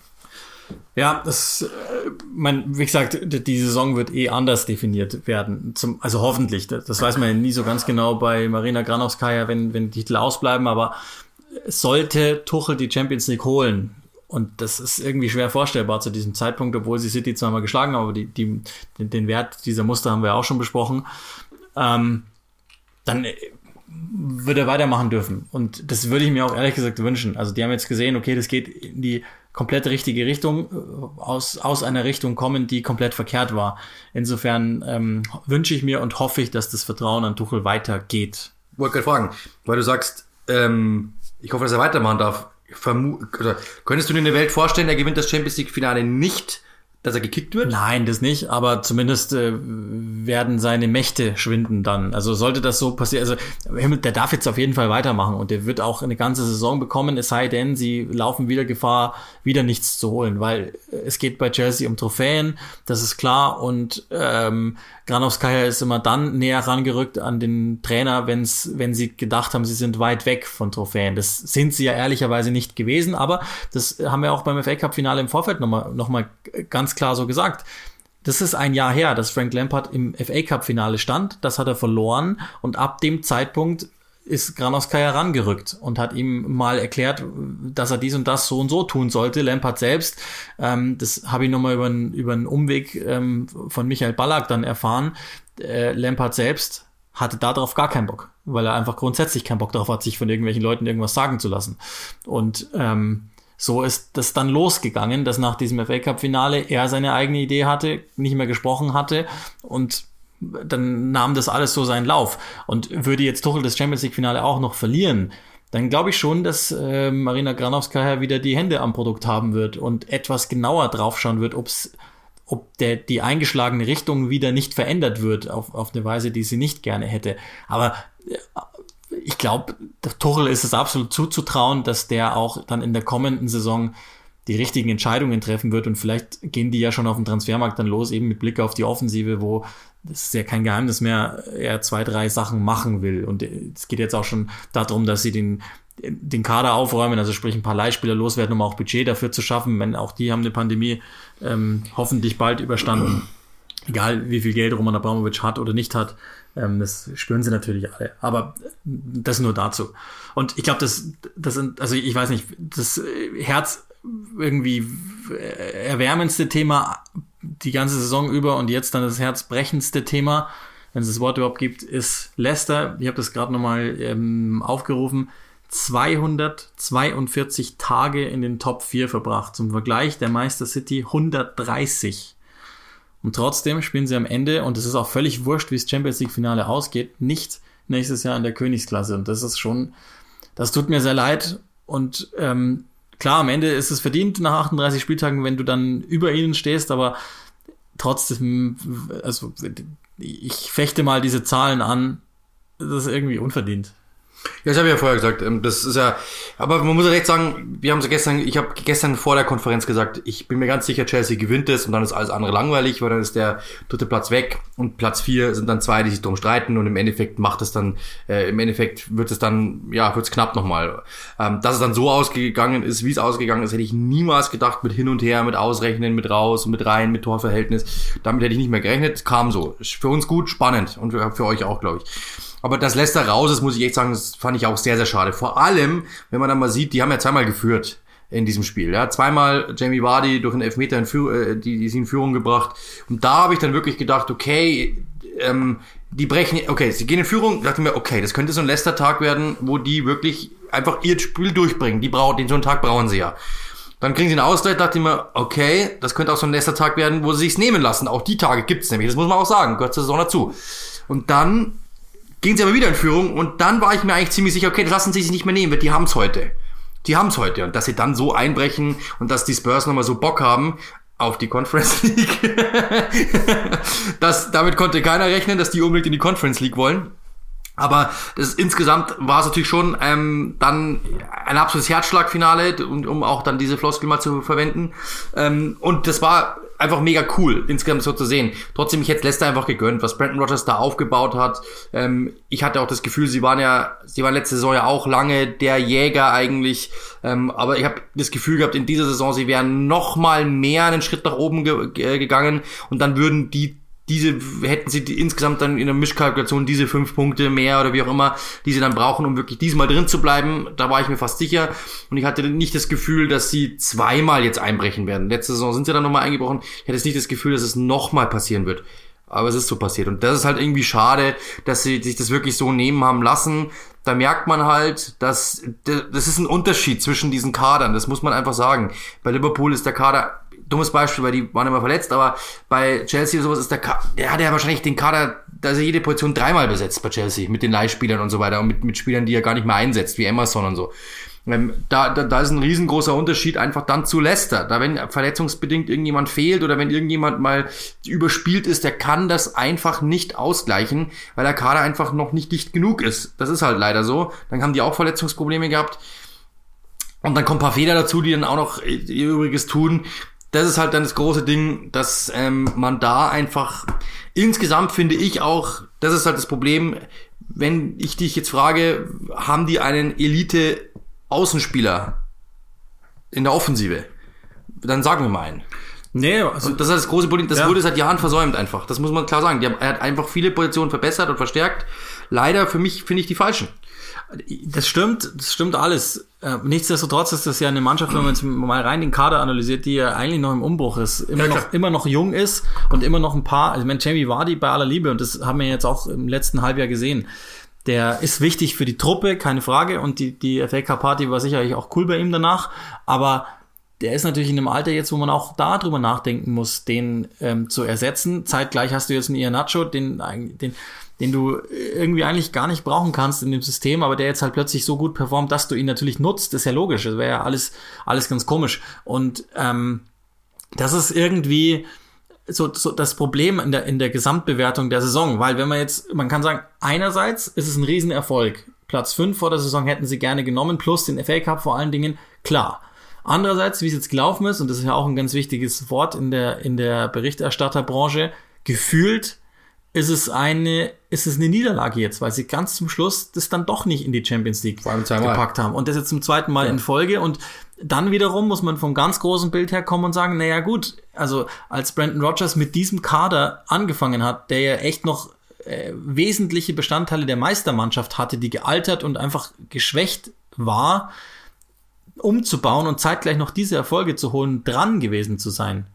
Ja, das, äh, mein, wie gesagt, die Saison wird eh anders definiert werden. Zum, also hoffentlich. Das weiß man ja nie so ganz genau bei Marina Granowskaja, wenn, wenn Titel ausbleiben, aber sollte Tuchel die Champions League holen, und das ist irgendwie schwer vorstellbar zu diesem Zeitpunkt, obwohl sie City zweimal geschlagen haben, aber die, die, den Wert dieser Muster haben wir auch schon besprochen ähm, dann äh, würde er weitermachen dürfen. Und das würde ich mir auch ehrlich gesagt wünschen. Also die haben jetzt gesehen, okay, das geht in die komplett richtige Richtung, äh, aus, aus einer Richtung kommen, die komplett verkehrt war. Insofern ähm, wünsche ich mir und hoffe ich, dass das Vertrauen an Tuchel weitergeht. Wollte gerade fragen, weil du sagst, ähm, ich hoffe, dass er weitermachen darf. Vermu oder könntest du dir eine Welt vorstellen, er gewinnt das Champions League Finale nicht dass er gekickt wird? Nein, das nicht, aber zumindest äh, werden seine Mächte schwinden dann. Also sollte das so passieren, also der darf jetzt auf jeden Fall weitermachen und der wird auch eine ganze Saison bekommen, es sei denn, sie laufen wieder Gefahr, wieder nichts zu holen, weil es geht bei Chelsea um Trophäen, das ist klar und ähm, Granovskaya ist immer dann näher rangerückt an den Trainer, wenn's, wenn sie gedacht haben, sie sind weit weg von Trophäen. Das sind sie ja ehrlicherweise nicht gewesen, aber das haben wir auch beim FA Cup Finale im Vorfeld nochmal noch mal ganz klar so gesagt. Das ist ein Jahr her, dass Frank Lampard im FA Cup Finale stand. Das hat er verloren und ab dem Zeitpunkt ist Granoskaya herangerückt und hat ihm mal erklärt, dass er dies und das so und so tun sollte. Lampard selbst, ähm, das habe ich nochmal über, über einen Umweg ähm, von Michael Ballack dann erfahren. Äh, Lampard selbst hatte darauf gar keinen Bock, weil er einfach grundsätzlich keinen Bock darauf hat, sich von irgendwelchen Leuten irgendwas sagen zu lassen. Und ähm, so ist das dann losgegangen, dass nach diesem FA Cup Finale er seine eigene Idee hatte, nicht mehr gesprochen hatte und dann nahm das alles so seinen Lauf. Und würde jetzt Tuchel das Champions League Finale auch noch verlieren, dann glaube ich schon, dass äh, Marina Granowskaja wieder die Hände am Produkt haben wird und etwas genauer draufschauen wird, ob's, ob der, die eingeschlagene Richtung wieder nicht verändert wird auf, auf eine Weise, die sie nicht gerne hätte. Aber äh, ich glaube, Tuchel ist es absolut zuzutrauen, dass der auch dann in der kommenden Saison die richtigen Entscheidungen treffen wird und vielleicht gehen die ja schon auf dem Transfermarkt dann los, eben mit Blick auf die Offensive, wo das ist ja kein Geheimnis mehr, er zwei, drei Sachen machen will. Und es geht jetzt auch schon darum, dass sie den, den Kader aufräumen, also sprich ein paar Leihspieler loswerden, um auch Budget dafür zu schaffen. Wenn auch die haben eine Pandemie ähm, hoffentlich bald überstanden. Egal wie viel Geld Roman Abramovic hat oder nicht hat, ähm, das spüren sie natürlich alle. Aber das nur dazu. Und ich glaube, das, das sind, also ich weiß nicht, das Herz irgendwie erwärmendste Thema die ganze Saison über und jetzt dann das herzbrechendste Thema, wenn es das Wort überhaupt gibt, ist Leicester. Ich habe das gerade nochmal ähm, aufgerufen. 242 Tage in den Top 4 verbracht. Zum Vergleich der Meister City 130. Und trotzdem spielen sie am Ende, und es ist auch völlig wurscht, wie das Champions League Finale ausgeht, nicht nächstes Jahr in der Königsklasse. Und das ist schon, das tut mir sehr leid. Und ähm, klar, am Ende ist es verdient nach 38 Spieltagen, wenn du dann über ihnen stehst, aber trotzdem, also ich fechte mal diese Zahlen an. Das ist irgendwie unverdient. Ja, das habe ich ja vorher gesagt. Ähm, das ist ja, aber man muss ja echt sagen, wir haben es gestern, ich habe gestern vor der Konferenz gesagt, ich bin mir ganz sicher, Chelsea gewinnt es und dann ist alles andere langweilig, weil dann ist der dritte Platz weg und Platz vier sind dann zwei, die sich drum streiten und im Endeffekt macht es dann, äh, im Endeffekt wird es dann, ja, wird es knapp nochmal. Ähm, dass es dann so ausgegangen ist, wie es ausgegangen ist, hätte ich niemals gedacht mit hin und her, mit Ausrechnen, mit raus, mit rein, mit Torverhältnis. Damit hätte ich nicht mehr gerechnet. Kam so. Für uns gut, spannend und für, für euch auch, glaube ich. Aber dass Leicester raus ist, muss ich echt sagen, das fand ich auch sehr, sehr schade. Vor allem, wenn man dann mal sieht, die haben ja zweimal geführt in diesem Spiel. Ja, zweimal Jamie Vardy durch einen Elfmeter in Führung, äh, die, die sie in Führung gebracht. Und da habe ich dann wirklich gedacht, okay, ähm, die brechen, okay, sie gehen in Führung, dachte mir, okay, das könnte so ein Leicester-Tag werden, wo die wirklich einfach ihr Spiel durchbringen. Die brauchen, den so einen Tag brauchen sie ja. Dann kriegen sie einen Ausgleich, dachte ich mir, okay, das könnte auch so ein Leicester-Tag werden, wo sie sich's nehmen lassen. Auch die Tage gibt's nämlich, das muss man auch sagen, gehört zur Saison dazu. Und dann gehen sie aber wieder in Führung und dann war ich mir eigentlich ziemlich sicher, okay, das lassen sie sich nicht mehr nehmen, die haben's heute. Die haben's heute. Und dass sie dann so einbrechen und dass die Spurs nochmal so Bock haben auf die Conference League. (laughs) das, damit konnte keiner rechnen, dass die unbedingt in die Conference League wollen. Aber das insgesamt war es natürlich schon ähm, dann ein absolutes Herzschlagfinale, um, um auch dann diese Floskel mal zu verwenden. Ähm, und das war einfach mega cool, insgesamt so zu sehen. Trotzdem, ich hätte Leicester einfach gegönnt, was Brandon Rogers da aufgebaut hat. Ähm, ich hatte auch das Gefühl, sie waren ja, sie waren letzte Saison ja auch lange der Jäger eigentlich. Ähm, aber ich habe das Gefühl gehabt, in dieser Saison, sie wären noch mal mehr einen Schritt nach oben ge gegangen und dann würden die diese hätten sie die, insgesamt dann in der Mischkalkulation diese fünf Punkte mehr oder wie auch immer, die sie dann brauchen, um wirklich diesmal drin zu bleiben. Da war ich mir fast sicher. Und ich hatte nicht das Gefühl, dass sie zweimal jetzt einbrechen werden. Letzte Saison sind sie dann nochmal eingebrochen. Ich hatte nicht das Gefühl, dass es nochmal passieren wird. Aber es ist so passiert. Und das ist halt irgendwie schade, dass sie sich das wirklich so nehmen haben lassen. Da merkt man halt, dass das ist ein Unterschied zwischen diesen Kadern. Das muss man einfach sagen. Bei Liverpool ist der Kader dummes Beispiel, weil die waren immer verletzt, aber bei Chelsea oder sowas ist der, Ka der hat ja wahrscheinlich den Kader, da ist ja jede Position dreimal besetzt bei Chelsea mit den Leihspielern und so weiter und mit, mit Spielern, die er gar nicht mehr einsetzt, wie Emerson und so. Ähm, da, da, da ist ein riesengroßer Unterschied einfach dann zu Leicester. Da wenn verletzungsbedingt irgendjemand fehlt oder wenn irgendjemand mal überspielt ist, der kann das einfach nicht ausgleichen, weil der Kader einfach noch nicht dicht genug ist. Das ist halt leider so. Dann haben die auch Verletzungsprobleme gehabt. Und dann kommen ein paar Fehler dazu, die dann auch noch ihr Übriges tun das ist halt dann das große Ding, dass ähm, man da einfach insgesamt finde ich auch, das ist halt das Problem, wenn ich dich jetzt frage, haben die einen Elite Außenspieler in der Offensive? Dann sagen wir mal einen. Nee, also und das ist das große Problem, das ja. wurde seit Jahren versäumt einfach. Das muss man klar sagen. Die haben, er hat einfach viele Positionen verbessert und verstärkt. Leider für mich finde ich die falschen. Das stimmt, das stimmt alles. Äh, nichtsdestotrotz ist das ja eine Mannschaft, wenn man jetzt mal rein den Kader analysiert, die ja eigentlich noch im Umbruch ist, immer, ja, noch, immer noch jung ist und immer noch ein paar, also ich meine, Jamie Vardy bei aller Liebe und das haben wir jetzt auch im letzten Halbjahr gesehen. Der ist wichtig für die Truppe, keine Frage und die, die FA Cup Party war sicherlich auch cool bei ihm danach, aber der ist natürlich in einem Alter jetzt, wo man auch darüber nachdenken muss, den ähm, zu ersetzen. Zeitgleich hast du jetzt einen Ianacho, den, den den du irgendwie eigentlich gar nicht brauchen kannst in dem System, aber der jetzt halt plötzlich so gut performt, dass du ihn natürlich nutzt, ist ja logisch. Das wäre ja alles, alles ganz komisch. Und ähm, das ist irgendwie so, so das Problem in der, in der Gesamtbewertung der Saison, weil wenn man jetzt, man kann sagen, einerseits ist es ein Riesenerfolg. Platz 5 vor der Saison hätten sie gerne genommen, plus den FA Cup vor allen Dingen, klar. Andererseits, wie es jetzt gelaufen ist, und das ist ja auch ein ganz wichtiges Wort in der, in der Berichterstatterbranche, gefühlt ist es eine, ist es eine Niederlage jetzt, weil sie ganz zum Schluss das dann doch nicht in die Champions League gepackt haben. Und das jetzt zum zweiten Mal ja. in Folge. Und dann wiederum muss man vom ganz großen Bild her kommen und sagen, naja gut, also als Brandon Rogers mit diesem Kader angefangen hat, der ja echt noch äh, wesentliche Bestandteile der Meistermannschaft hatte, die gealtert und einfach geschwächt war, umzubauen und zeitgleich noch diese Erfolge zu holen, dran gewesen zu sein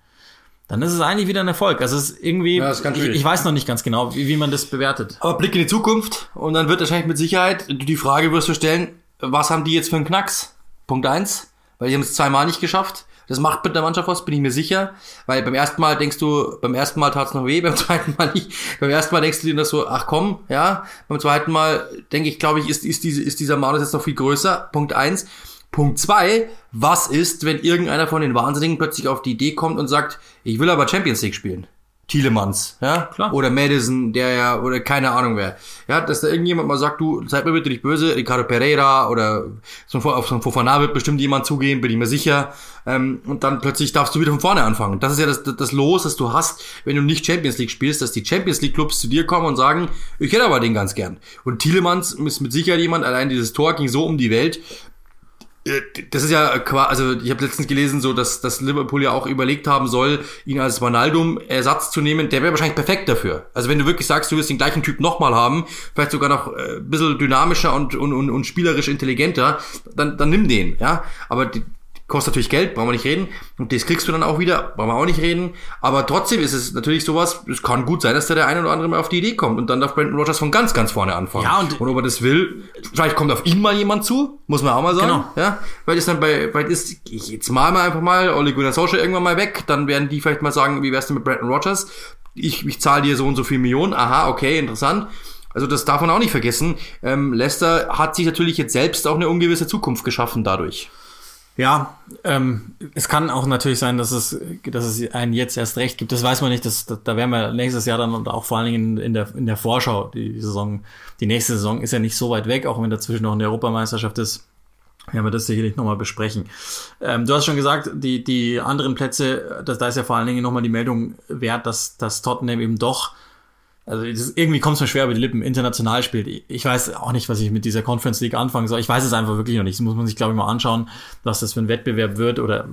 dann ist es eigentlich wieder ein Erfolg. Also es ist irgendwie, ja, ist ich, ich, weiß noch nicht ganz genau, wie, wie man das bewertet. Aber Blick in die Zukunft und dann wird wahrscheinlich mit Sicherheit, die Frage wirst du stellen, was haben die jetzt für einen Knacks? Punkt eins, weil die haben es zweimal nicht geschafft. Das macht mit der Mannschaft was, bin ich mir sicher. Weil beim ersten Mal denkst du, beim ersten Mal tat's noch weh, (laughs) beim zweiten Mal nicht. Beim ersten Mal denkst du dir das so, ach komm, ja. Beim zweiten Mal denke ich, glaube ich, ist, ist, diese, ist dieser Manus jetzt noch viel größer. Punkt eins. Punkt zwei, was ist, wenn irgendeiner von den Wahnsinnigen plötzlich auf die Idee kommt und sagt, ich will aber Champions League spielen? Thielemanns, ja, Klar. oder Madison, der ja, oder keine Ahnung wer, ja, dass da irgendjemand mal sagt, du, seid mir bitte nicht böse, Ricardo Pereira oder so auf so ein Fofana wird bestimmt jemand zugehen, bin ich mir sicher, ähm, und dann plötzlich darfst du wieder von vorne anfangen. Das ist ja das, das Los, das du hast, wenn du nicht Champions League spielst, dass die Champions League Clubs zu dir kommen und sagen, ich hätte aber den ganz gern. Und Thielemanns ist mit Sicherheit jemand, allein dieses Tor ging so um die Welt, das ist ja quasi, also ich habe letztens gelesen, so dass, dass Liverpool ja auch überlegt haben soll, ihn als Ronaldo-Ersatz zu nehmen. Der wäre wahrscheinlich perfekt dafür. Also wenn du wirklich sagst, du willst den gleichen Typ nochmal haben, vielleicht sogar noch äh, ein bisschen dynamischer und, und, und, und spielerisch intelligenter, dann, dann nimm den, ja. Aber die, Kostet natürlich Geld, brauchen wir nicht reden. Und das kriegst du dann auch wieder, brauchen wir auch nicht reden. Aber trotzdem ist es natürlich sowas, es kann gut sein, dass da der eine oder andere mal auf die Idee kommt. Und dann darf Brandon Rogers von ganz, ganz vorne anfangen. Ja, und- und ob er das will, vielleicht kommt auf ihn mal jemand zu, muss man auch mal sagen. Genau. Ja, weil das dann bei, weil ist, ich jetzt mal mal einfach mal Ole Gunnar Solskjaer irgendwann mal weg, dann werden die vielleicht mal sagen, wie wär's denn mit Brandon Rogers? Ich, ich zahle dir so und so viel Millionen. Aha, okay, interessant. Also das darf man auch nicht vergessen. Ähm, Leicester hat sich natürlich jetzt selbst auch eine ungewisse Zukunft geschaffen dadurch. Ja, ähm, es kann auch natürlich sein, dass es, dass es einen jetzt erst recht gibt. Das weiß man nicht. Das, da, da werden wir nächstes Jahr dann und auch vor allen Dingen in, der, in der Vorschau, die Saison, die nächste Saison ist ja nicht so weit weg, auch wenn dazwischen noch eine Europameisterschaft ist. Werden wir das sicherlich nochmal besprechen. Ähm, du hast schon gesagt, die, die anderen Plätze, das, da ist ja vor allen Dingen nochmal die Meldung wert, dass, dass Tottenham eben doch also das, irgendwie kommt es mir schwer über die Lippen, international spielt. Ich- weiß auch nicht, was ich mit dieser Conference League anfangen soll. Ich weiß es einfach wirklich noch nicht. Das muss man sich, glaube ich, mal anschauen, was das für ein Wettbewerb wird. Oder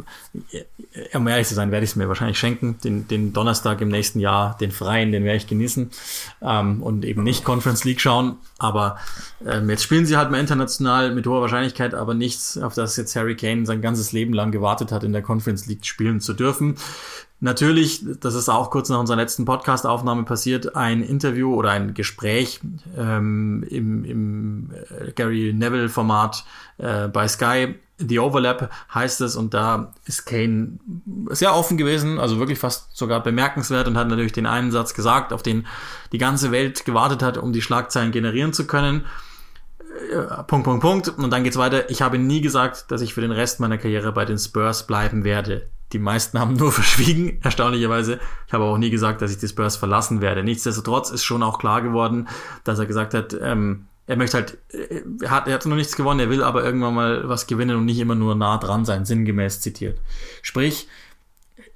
äh, um ehrlich zu sein, werde ich es mir wahrscheinlich schenken. Den, den Donnerstag im nächsten Jahr, den freien, den werde ich genießen. Ähm, und eben nicht Conference League schauen. Aber ähm, jetzt spielen sie halt mal international mit hoher Wahrscheinlichkeit, aber nichts, auf das jetzt Harry Kane sein ganzes Leben lang gewartet hat, in der Conference League spielen zu dürfen. Natürlich, das ist auch kurz nach unserer letzten Podcast-Aufnahme passiert, ein Interview oder ein Gespräch ähm, im, im äh, Gary Neville-Format äh, bei Sky. The Overlap heißt es und da ist Kane sehr offen gewesen, also wirklich fast sogar bemerkenswert und hat natürlich den einen Satz gesagt, auf den die ganze Welt gewartet hat, um die Schlagzeilen generieren zu können. Äh, Punkt, Punkt, Punkt. Und dann geht's weiter. Ich habe nie gesagt, dass ich für den Rest meiner Karriere bei den Spurs bleiben werde. Die meisten haben nur (laughs) verschwiegen, erstaunlicherweise. Ich habe auch nie gesagt, dass ich die Spurs verlassen werde. Nichtsdestotrotz ist schon auch klar geworden, dass er gesagt hat, ähm, er möchte halt, äh, er hat, er hat noch nichts gewonnen, er will aber irgendwann mal was gewinnen und nicht immer nur nah dran sein, sinngemäß zitiert. Sprich,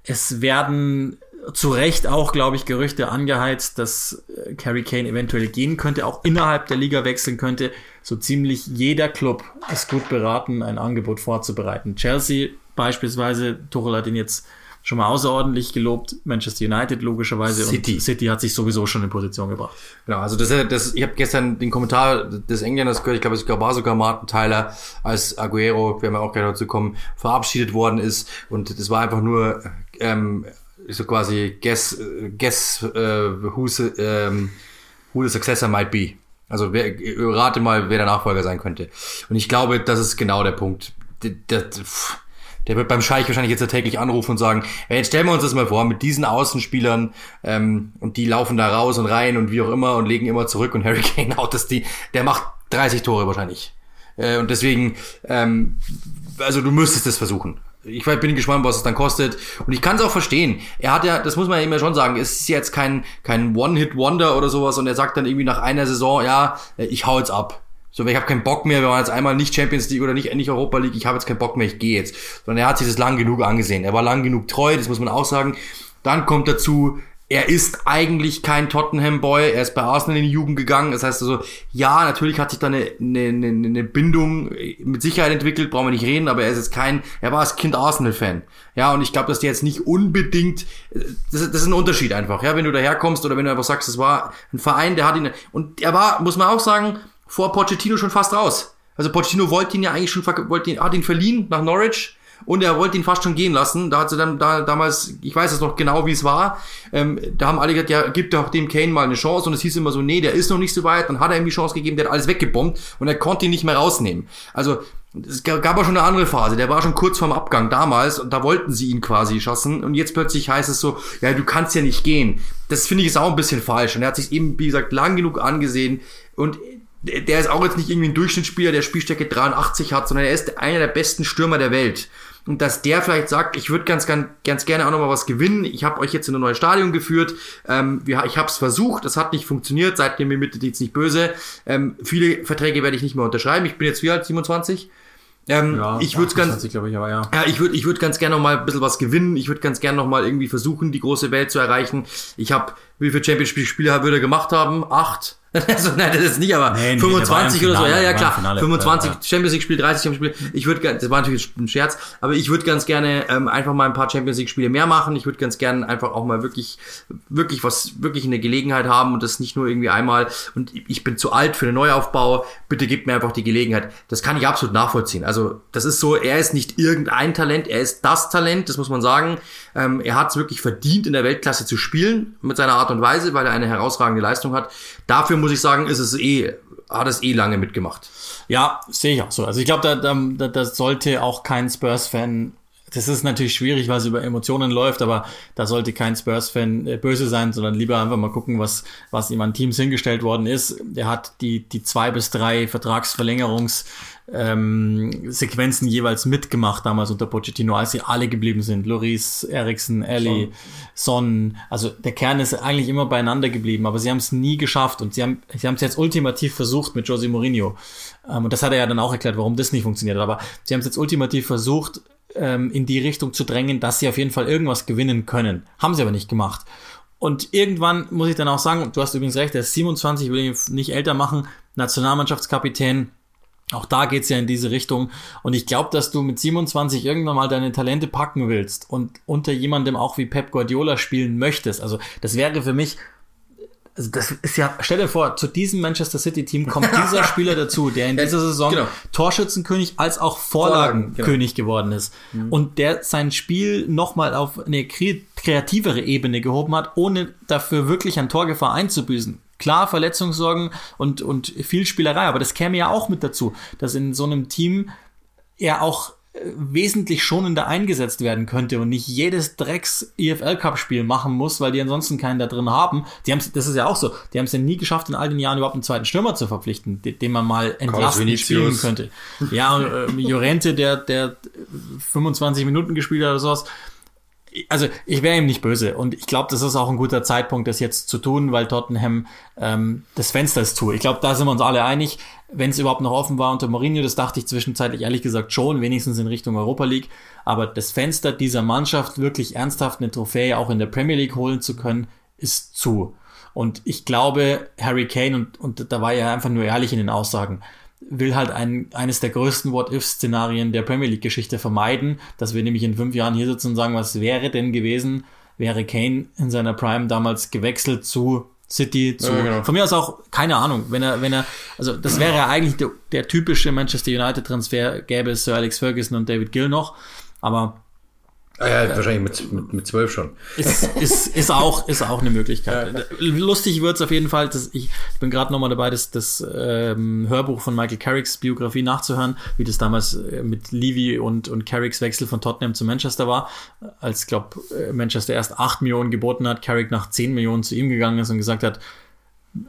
es werden zu Recht auch, glaube ich, Gerüchte angeheizt, dass äh, Harry Kane eventuell gehen könnte, auch innerhalb der Liga wechseln könnte. So ziemlich jeder Club ist gut beraten, ein Angebot vorzubereiten. Chelsea beispielsweise, Tuchel hat ihn jetzt schon mal außerordentlich gelobt, Manchester United logischerweise City. und City hat sich sowieso schon in Position gebracht. Genau, also das, das ich habe gestern den Kommentar des Engländers gehört, ich glaube, es war sogar Martin Tyler, als Aguero, werden wir auch gleich dazu kommen, verabschiedet worden ist und das war einfach nur ähm, so quasi guess, guess äh, who's, ähm, who the successor might be. Also wer, rate mal, wer der Nachfolger sein könnte. Und ich glaube, das ist genau der Punkt. Der, pff, der wird beim Scheich wahrscheinlich jetzt täglich anrufen und sagen, ja, jetzt stellen wir uns das mal vor, mit diesen Außenspielern ähm, und die laufen da raus und rein und wie auch immer und legen immer zurück und (laughs) Harry Kane haut das die, der macht 30 Tore wahrscheinlich. Äh, und deswegen, ähm, also du müsstest es versuchen. Ich bin gespannt, was es dann kostet. Und ich kann es auch verstehen. Er hat ja, das muss man ja immer schon sagen, es ist jetzt kein, kein One-Hit-Wonder oder sowas und er sagt dann irgendwie nach einer Saison, ja, ich hau jetzt ab. So, ich habe keinen Bock mehr, wir waren jetzt einmal nicht Champions League oder nicht, nicht Europa League, ich habe jetzt keinen Bock mehr, ich gehe jetzt. Sondern er hat sich das lang genug angesehen. Er war lang genug treu, das muss man auch sagen. Dann kommt dazu, er ist eigentlich kein Tottenham-Boy, er ist bei Arsenal in die Jugend gegangen. Das heißt also, ja, natürlich hat sich da eine, eine, eine, Bindung mit Sicherheit entwickelt, brauchen wir nicht reden, aber er ist jetzt kein, er war als Kind Arsenal-Fan. Ja, und ich glaube, dass der jetzt nicht unbedingt, das, ist- das ist ein Unterschied einfach, ja, wenn du daherkommst oder wenn du einfach sagst, es war ein Verein, der hat ihn, und er war, muss man auch sagen, vor Pochettino schon fast raus. Also Pochettino wollte ihn ja eigentlich schon, wollte ihn, hat ihn verliehen nach Norwich und er wollte ihn fast schon gehen lassen. Da hat sie dann da, damals, ich weiß es noch genau, wie es war. Ähm, da haben alle gesagt, ja, gib doch dem Kane mal eine Chance. Und es hieß immer so, nee, der ist noch nicht so weit. Dann hat er ihm die Chance gegeben, der hat alles weggebombt und er konnte ihn nicht mehr rausnehmen. Also es gab auch schon eine andere Phase. Der war schon kurz vorm Abgang damals und da wollten sie ihn quasi schassen. Und jetzt plötzlich heißt es so, ja, du kannst ja nicht gehen. Das finde ich ist auch ein bisschen falsch. Und er hat sich eben, wie gesagt, lang genug angesehen und der, ist auch jetzt nicht irgendwie ein Durchschnittsspieler, der Spielstärke 83 hat, sondern er ist einer der besten Stürmer der Welt. Und dass der vielleicht sagt, ich würde ganz, ganz, ganz gerne auch noch mal was gewinnen. Ich habe euch jetzt in ein neues Stadion geführt. Ähm, wir, ich habe es versucht, es hat nicht funktioniert. Seid ihr mir bitte jetzt nicht böse. Ähm, viele Verträge werde ich nicht mehr unterschreiben. Ich bin jetzt wie alt? 27? Ähm, ja, ich würde ganz, ich, aber, ja. ja, ich würde, ich würde ganz gerne noch mal ein bisschen was gewinnen. Ich würde ganz gerne noch mal irgendwie versuchen, die große Welt zu erreichen. Ich habe, wie viele Championship-Spiele würde er gemacht haben? Acht. (laughs) also, nein, das ist nicht, aber nee, 25 oder so. Ja, ja, klar. 25 ja, ja. Champions League Spiele, 30 Champions League Spiele. Ich würde, das war natürlich ein Scherz, aber ich würde ganz gerne ähm, einfach mal ein paar Champions League Spiele mehr machen. Ich würde ganz gerne einfach auch mal wirklich, wirklich was, wirklich eine Gelegenheit haben und das nicht nur irgendwie einmal. Und ich bin zu alt für den Neuaufbau. Bitte gebt mir einfach die Gelegenheit. Das kann ich absolut nachvollziehen. Also, das ist so, er ist nicht irgendein Talent, er ist das Talent, das muss man sagen. Ähm, er hat es wirklich verdient, in der Weltklasse zu spielen mit seiner Art und Weise, weil er eine herausragende Leistung hat. Dafür muss ich sagen, ist es eh, hat es eh lange mitgemacht. Ja, sehe ich auch so. Also ich glaube, da, da, da sollte auch kein Spurs-Fan das ist natürlich schwierig, weil es über Emotionen läuft, aber da sollte kein Spurs-Fan äh, böse sein, sondern lieber einfach mal gucken, was, was ihm an Teams hingestellt worden ist. Er hat die, die zwei bis drei Vertragsverlängerungs ähm, Sequenzen jeweils mitgemacht damals unter Pochettino, als sie alle geblieben sind. Loris, Eriksen, Ellie, Son. Also der Kern ist eigentlich immer beieinander geblieben, aber sie haben es nie geschafft und sie haben sie haben es jetzt ultimativ versucht mit Jose Mourinho. Ähm, und das hat er ja dann auch erklärt, warum das nicht funktioniert hat. Aber sie haben es jetzt ultimativ versucht, ähm, in die Richtung zu drängen, dass sie auf jeden Fall irgendwas gewinnen können. Haben sie aber nicht gemacht. Und irgendwann muss ich dann auch sagen, du hast übrigens recht, der ist 27, will ihn nicht älter machen, Nationalmannschaftskapitän, auch da geht's ja in diese Richtung. Und ich glaube, dass du mit 27 irgendwann mal deine Talente packen willst und unter jemandem auch wie Pep Guardiola spielen möchtest. Also das wäre für mich, also das ist ja, stell dir vor, zu diesem Manchester City Team kommt (laughs) dieser Spieler dazu, der in dieser Saison genau. Torschützenkönig als auch Vorlagenkönig Vorlagen, genau. geworden ist. Mhm. Und der sein Spiel nochmal auf eine kreativere Ebene gehoben hat, ohne dafür wirklich an Torgefahr einzubüßen. Klar, Verletzungssorgen und, und viel Spielerei, aber das käme ja auch mit dazu, dass in so einem Team er auch äh, wesentlich schonender eingesetzt werden könnte und nicht jedes Drecks EFL Cup Spiel machen muss, weil die ansonsten keinen da drin haben. Die haben das ist ja auch so. Die haben es ja nie geschafft in all den Jahren überhaupt einen zweiten Stürmer zu verpflichten, den, den man mal entlasten spielen könnte. Ja, und, äh, Jorente, der der 25 Minuten gespielt hat oder sowas also ich wäre ihm nicht böse und ich glaube, das ist auch ein guter Zeitpunkt, das jetzt zu tun, weil Tottenham ähm, das Fenster ist zu. Ich glaube, da sind wir uns alle einig. Wenn es überhaupt noch offen war unter Mourinho, das dachte ich zwischenzeitlich ehrlich gesagt schon, wenigstens in Richtung Europa League. Aber das Fenster dieser Mannschaft, wirklich ernsthaft eine Trophäe auch in der Premier League holen zu können, ist zu. Und ich glaube, Harry Kane, und, und da war er einfach nur ehrlich in den Aussagen, will halt ein, eines der größten What-If-Szenarien der Premier League-Geschichte vermeiden, dass wir nämlich in fünf Jahren hier sitzen und sagen, was wäre denn gewesen, wäre Kane in seiner Prime damals gewechselt zu City, zu, ja, genau. von mir aus auch, keine Ahnung, wenn er, wenn er, also das wäre ja eigentlich der, der typische Manchester United-Transfer, gäbe es Sir Alex Ferguson und David Gill noch, aber Ah ja, wahrscheinlich mit, mit, mit zwölf schon. Ist, ist, ist, auch, ist auch eine Möglichkeit. Ja, Lustig wird's auf jeden Fall. Dass ich, ich bin gerade nochmal dabei, das, das ähm, Hörbuch von Michael Carricks Biografie nachzuhören, wie das damals äh, mit Levy und, und Carricks Wechsel von Tottenham zu Manchester war. Als, glaub, äh, Manchester erst acht Millionen geboten hat, Carrick nach zehn Millionen zu ihm gegangen ist und gesagt hat,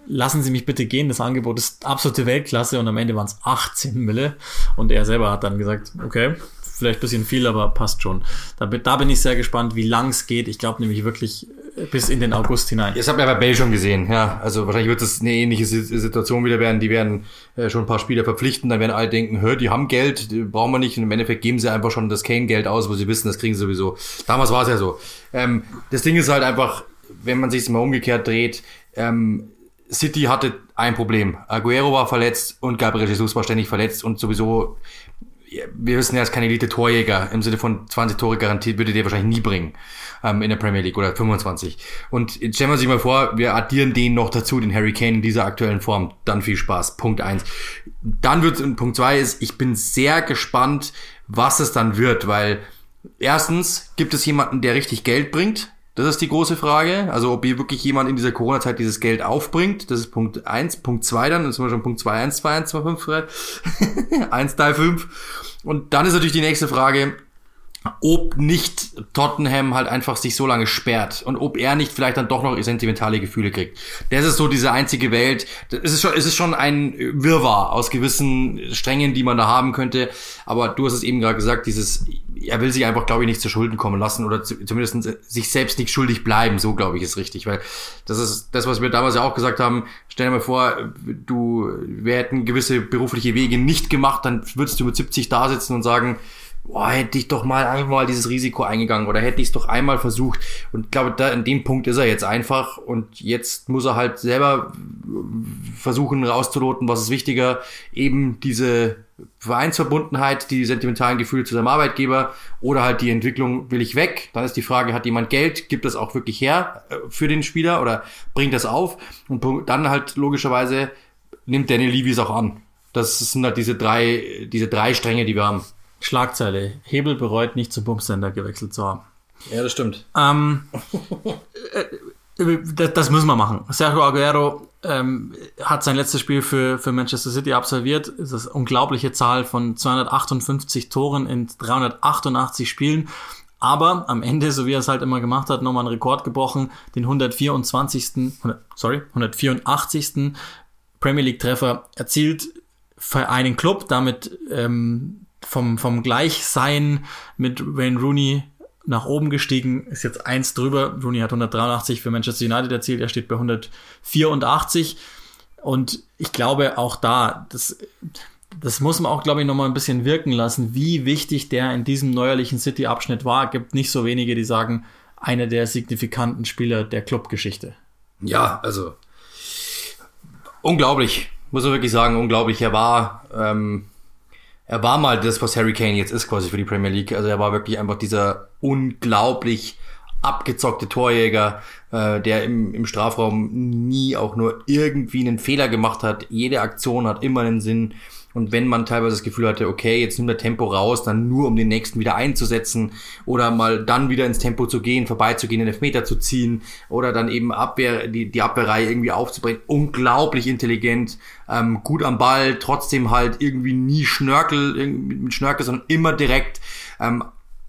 lassen Sie mich bitte gehen, das Angebot ist absolute Weltklasse und am Ende waren es 18 Mille und er selber hat dann gesagt, okay, vielleicht bisschen viel, aber passt schon. Da, da bin ich sehr gespannt, wie lang es geht. Ich glaube nämlich wirklich äh, bis in den August hinein. Das haben wir bei Bale schon gesehen, ja. Also wahrscheinlich wird es eine ähnliche Situation wieder werden. Die werden äh, schon ein paar Spieler verpflichten, dann werden alle denken, hör, die haben Geld, die brauchen wir nicht. Und im Endeffekt geben sie einfach schon das Kane-Geld aus, wo sie wissen, das kriegen sie sowieso. Damals war es ja so. Ähm, das Ding ist halt einfach, wenn man sich mal umgekehrt dreht, ähm, City hatte ein Problem. Aguero war verletzt und Gabriel Jesus war ständig verletzt und sowieso wir wissen ja, er ist kein Elite-Torjäger im Sinne von 20 Tore garantiert, würde der wahrscheinlich nie bringen ähm, in der Premier League oder 25. Und jetzt stellen wir sich mal vor, wir addieren den noch dazu, den Harry Kane in dieser aktuellen Form. Dann viel Spaß. Punkt eins. Dann wird Punkt zwei ist, ich bin sehr gespannt, was es dann wird, weil erstens gibt es jemanden, der richtig Geld bringt, das ist die große Frage. Also ob hier wirklich jemand in dieser Corona-Zeit dieses Geld aufbringt. Das ist Punkt eins. Punkt zwei dann, das sind wir schon Punkt zwei eins zwei eins zwei fünf 1, Teil 5. Und dann ist natürlich die nächste Frage, ob nicht Tottenham halt einfach sich so lange sperrt und ob er nicht vielleicht dann doch noch sentimentale Gefühle kriegt. Das ist so diese einzige Welt. Es ist schon, es ist schon ein Wirrwarr aus gewissen Strängen, die man da haben könnte. Aber du hast es eben gerade gesagt, dieses, er will sich einfach, glaube ich, nicht zu Schulden kommen lassen oder zumindest sich selbst nicht schuldig bleiben. So, glaube ich, ist richtig. Weil das ist das, was wir damals ja auch gesagt haben. Stell dir mal vor, du, wir hätten gewisse berufliche Wege nicht gemacht, dann würdest du mit 70 da sitzen und sagen, boah, hätte ich doch mal einmal dieses Risiko eingegangen oder hätte ich es doch einmal versucht. Und ich glaube, da in dem Punkt ist er jetzt einfach und jetzt muss er halt selber versuchen rauszuloten, was ist wichtiger, eben diese Vereinsverbundenheit, die sentimentalen Gefühle zu seinem Arbeitgeber oder halt die Entwicklung, will ich weg? Dann ist die Frage, hat jemand Geld? Gibt das auch wirklich her äh, für den Spieler oder bringt das auf? Und dann halt logischerweise nimmt Daniel Levy es auch an. Das sind halt diese drei, diese drei Stränge, die wir haben. Schlagzeile. Hebel bereut nicht zum Bumsender gewechselt zu haben. Ja, das stimmt. Ähm, äh, das, das, müssen wir machen. Sergio Aguero ähm, hat sein letztes Spiel für, für Manchester City absolviert. Das ist eine unglaubliche Zahl von 258 Toren in 388 Spielen. Aber am Ende, so wie er es halt immer gemacht hat, nochmal einen Rekord gebrochen, den 124. sorry, 184. Premier League Treffer erzielt für einen Club, damit ähm, vom, vom Gleichsein mit Wayne Rooney nach oben gestiegen, ist jetzt eins drüber. Rooney hat 183 für Manchester United erzielt, er steht bei 184. Und ich glaube auch da, das, das muss man auch, glaube ich, nochmal ein bisschen wirken lassen, wie wichtig der in diesem neuerlichen City-Abschnitt war. Es gibt nicht so wenige, die sagen, einer der signifikanten Spieler der Clubgeschichte. Ja, also unglaublich, muss man wirklich sagen, unglaublich. Er war ähm, er war mal das, was Harry Kane jetzt ist quasi für die Premier League. Also er war wirklich einfach dieser unglaublich abgezockte Torjäger, äh, der im, im Strafraum nie auch nur irgendwie einen Fehler gemacht hat. Jede Aktion hat immer einen Sinn. Und wenn man teilweise das Gefühl hatte, okay, jetzt nimmt er Tempo raus, dann nur um den nächsten wieder einzusetzen oder mal dann wieder ins Tempo zu gehen, vorbeizugehen, den Elfmeter zu ziehen oder dann eben Abwehr, die, die Abwehrreihe irgendwie aufzubringen. Unglaublich intelligent, ähm, gut am Ball, trotzdem halt irgendwie nie Schnörkel, mit Schnörkel, sondern immer direkt. Ähm,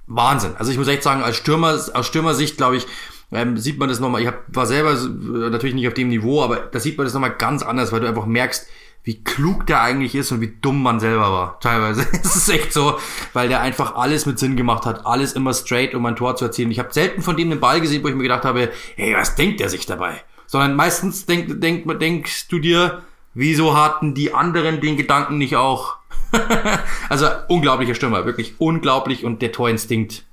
Wahnsinn. Also ich muss echt sagen, als Stürmer, aus Stürmersicht, glaube ich, ähm, sieht man das nochmal, ich hab, war selber äh, natürlich nicht auf dem Niveau, aber da sieht man das nochmal ganz anders, weil du einfach merkst, wie klug der eigentlich ist und wie dumm man selber war. Teilweise. (laughs) Es ist echt so, weil der einfach alles mit Sinn gemacht hat, alles immer straight, um ein Tor zu erzielen. Ich habe selten von dem einen Ball gesehen, wo ich mir gedacht habe, hey, was denkt der sich dabei? Sondern meistens denk, denk, denkst du dir, wieso hatten die anderen den Gedanken nicht auch? (laughs) also unglaublicher Stürmer, wirklich unglaublich und der Torinstinkt.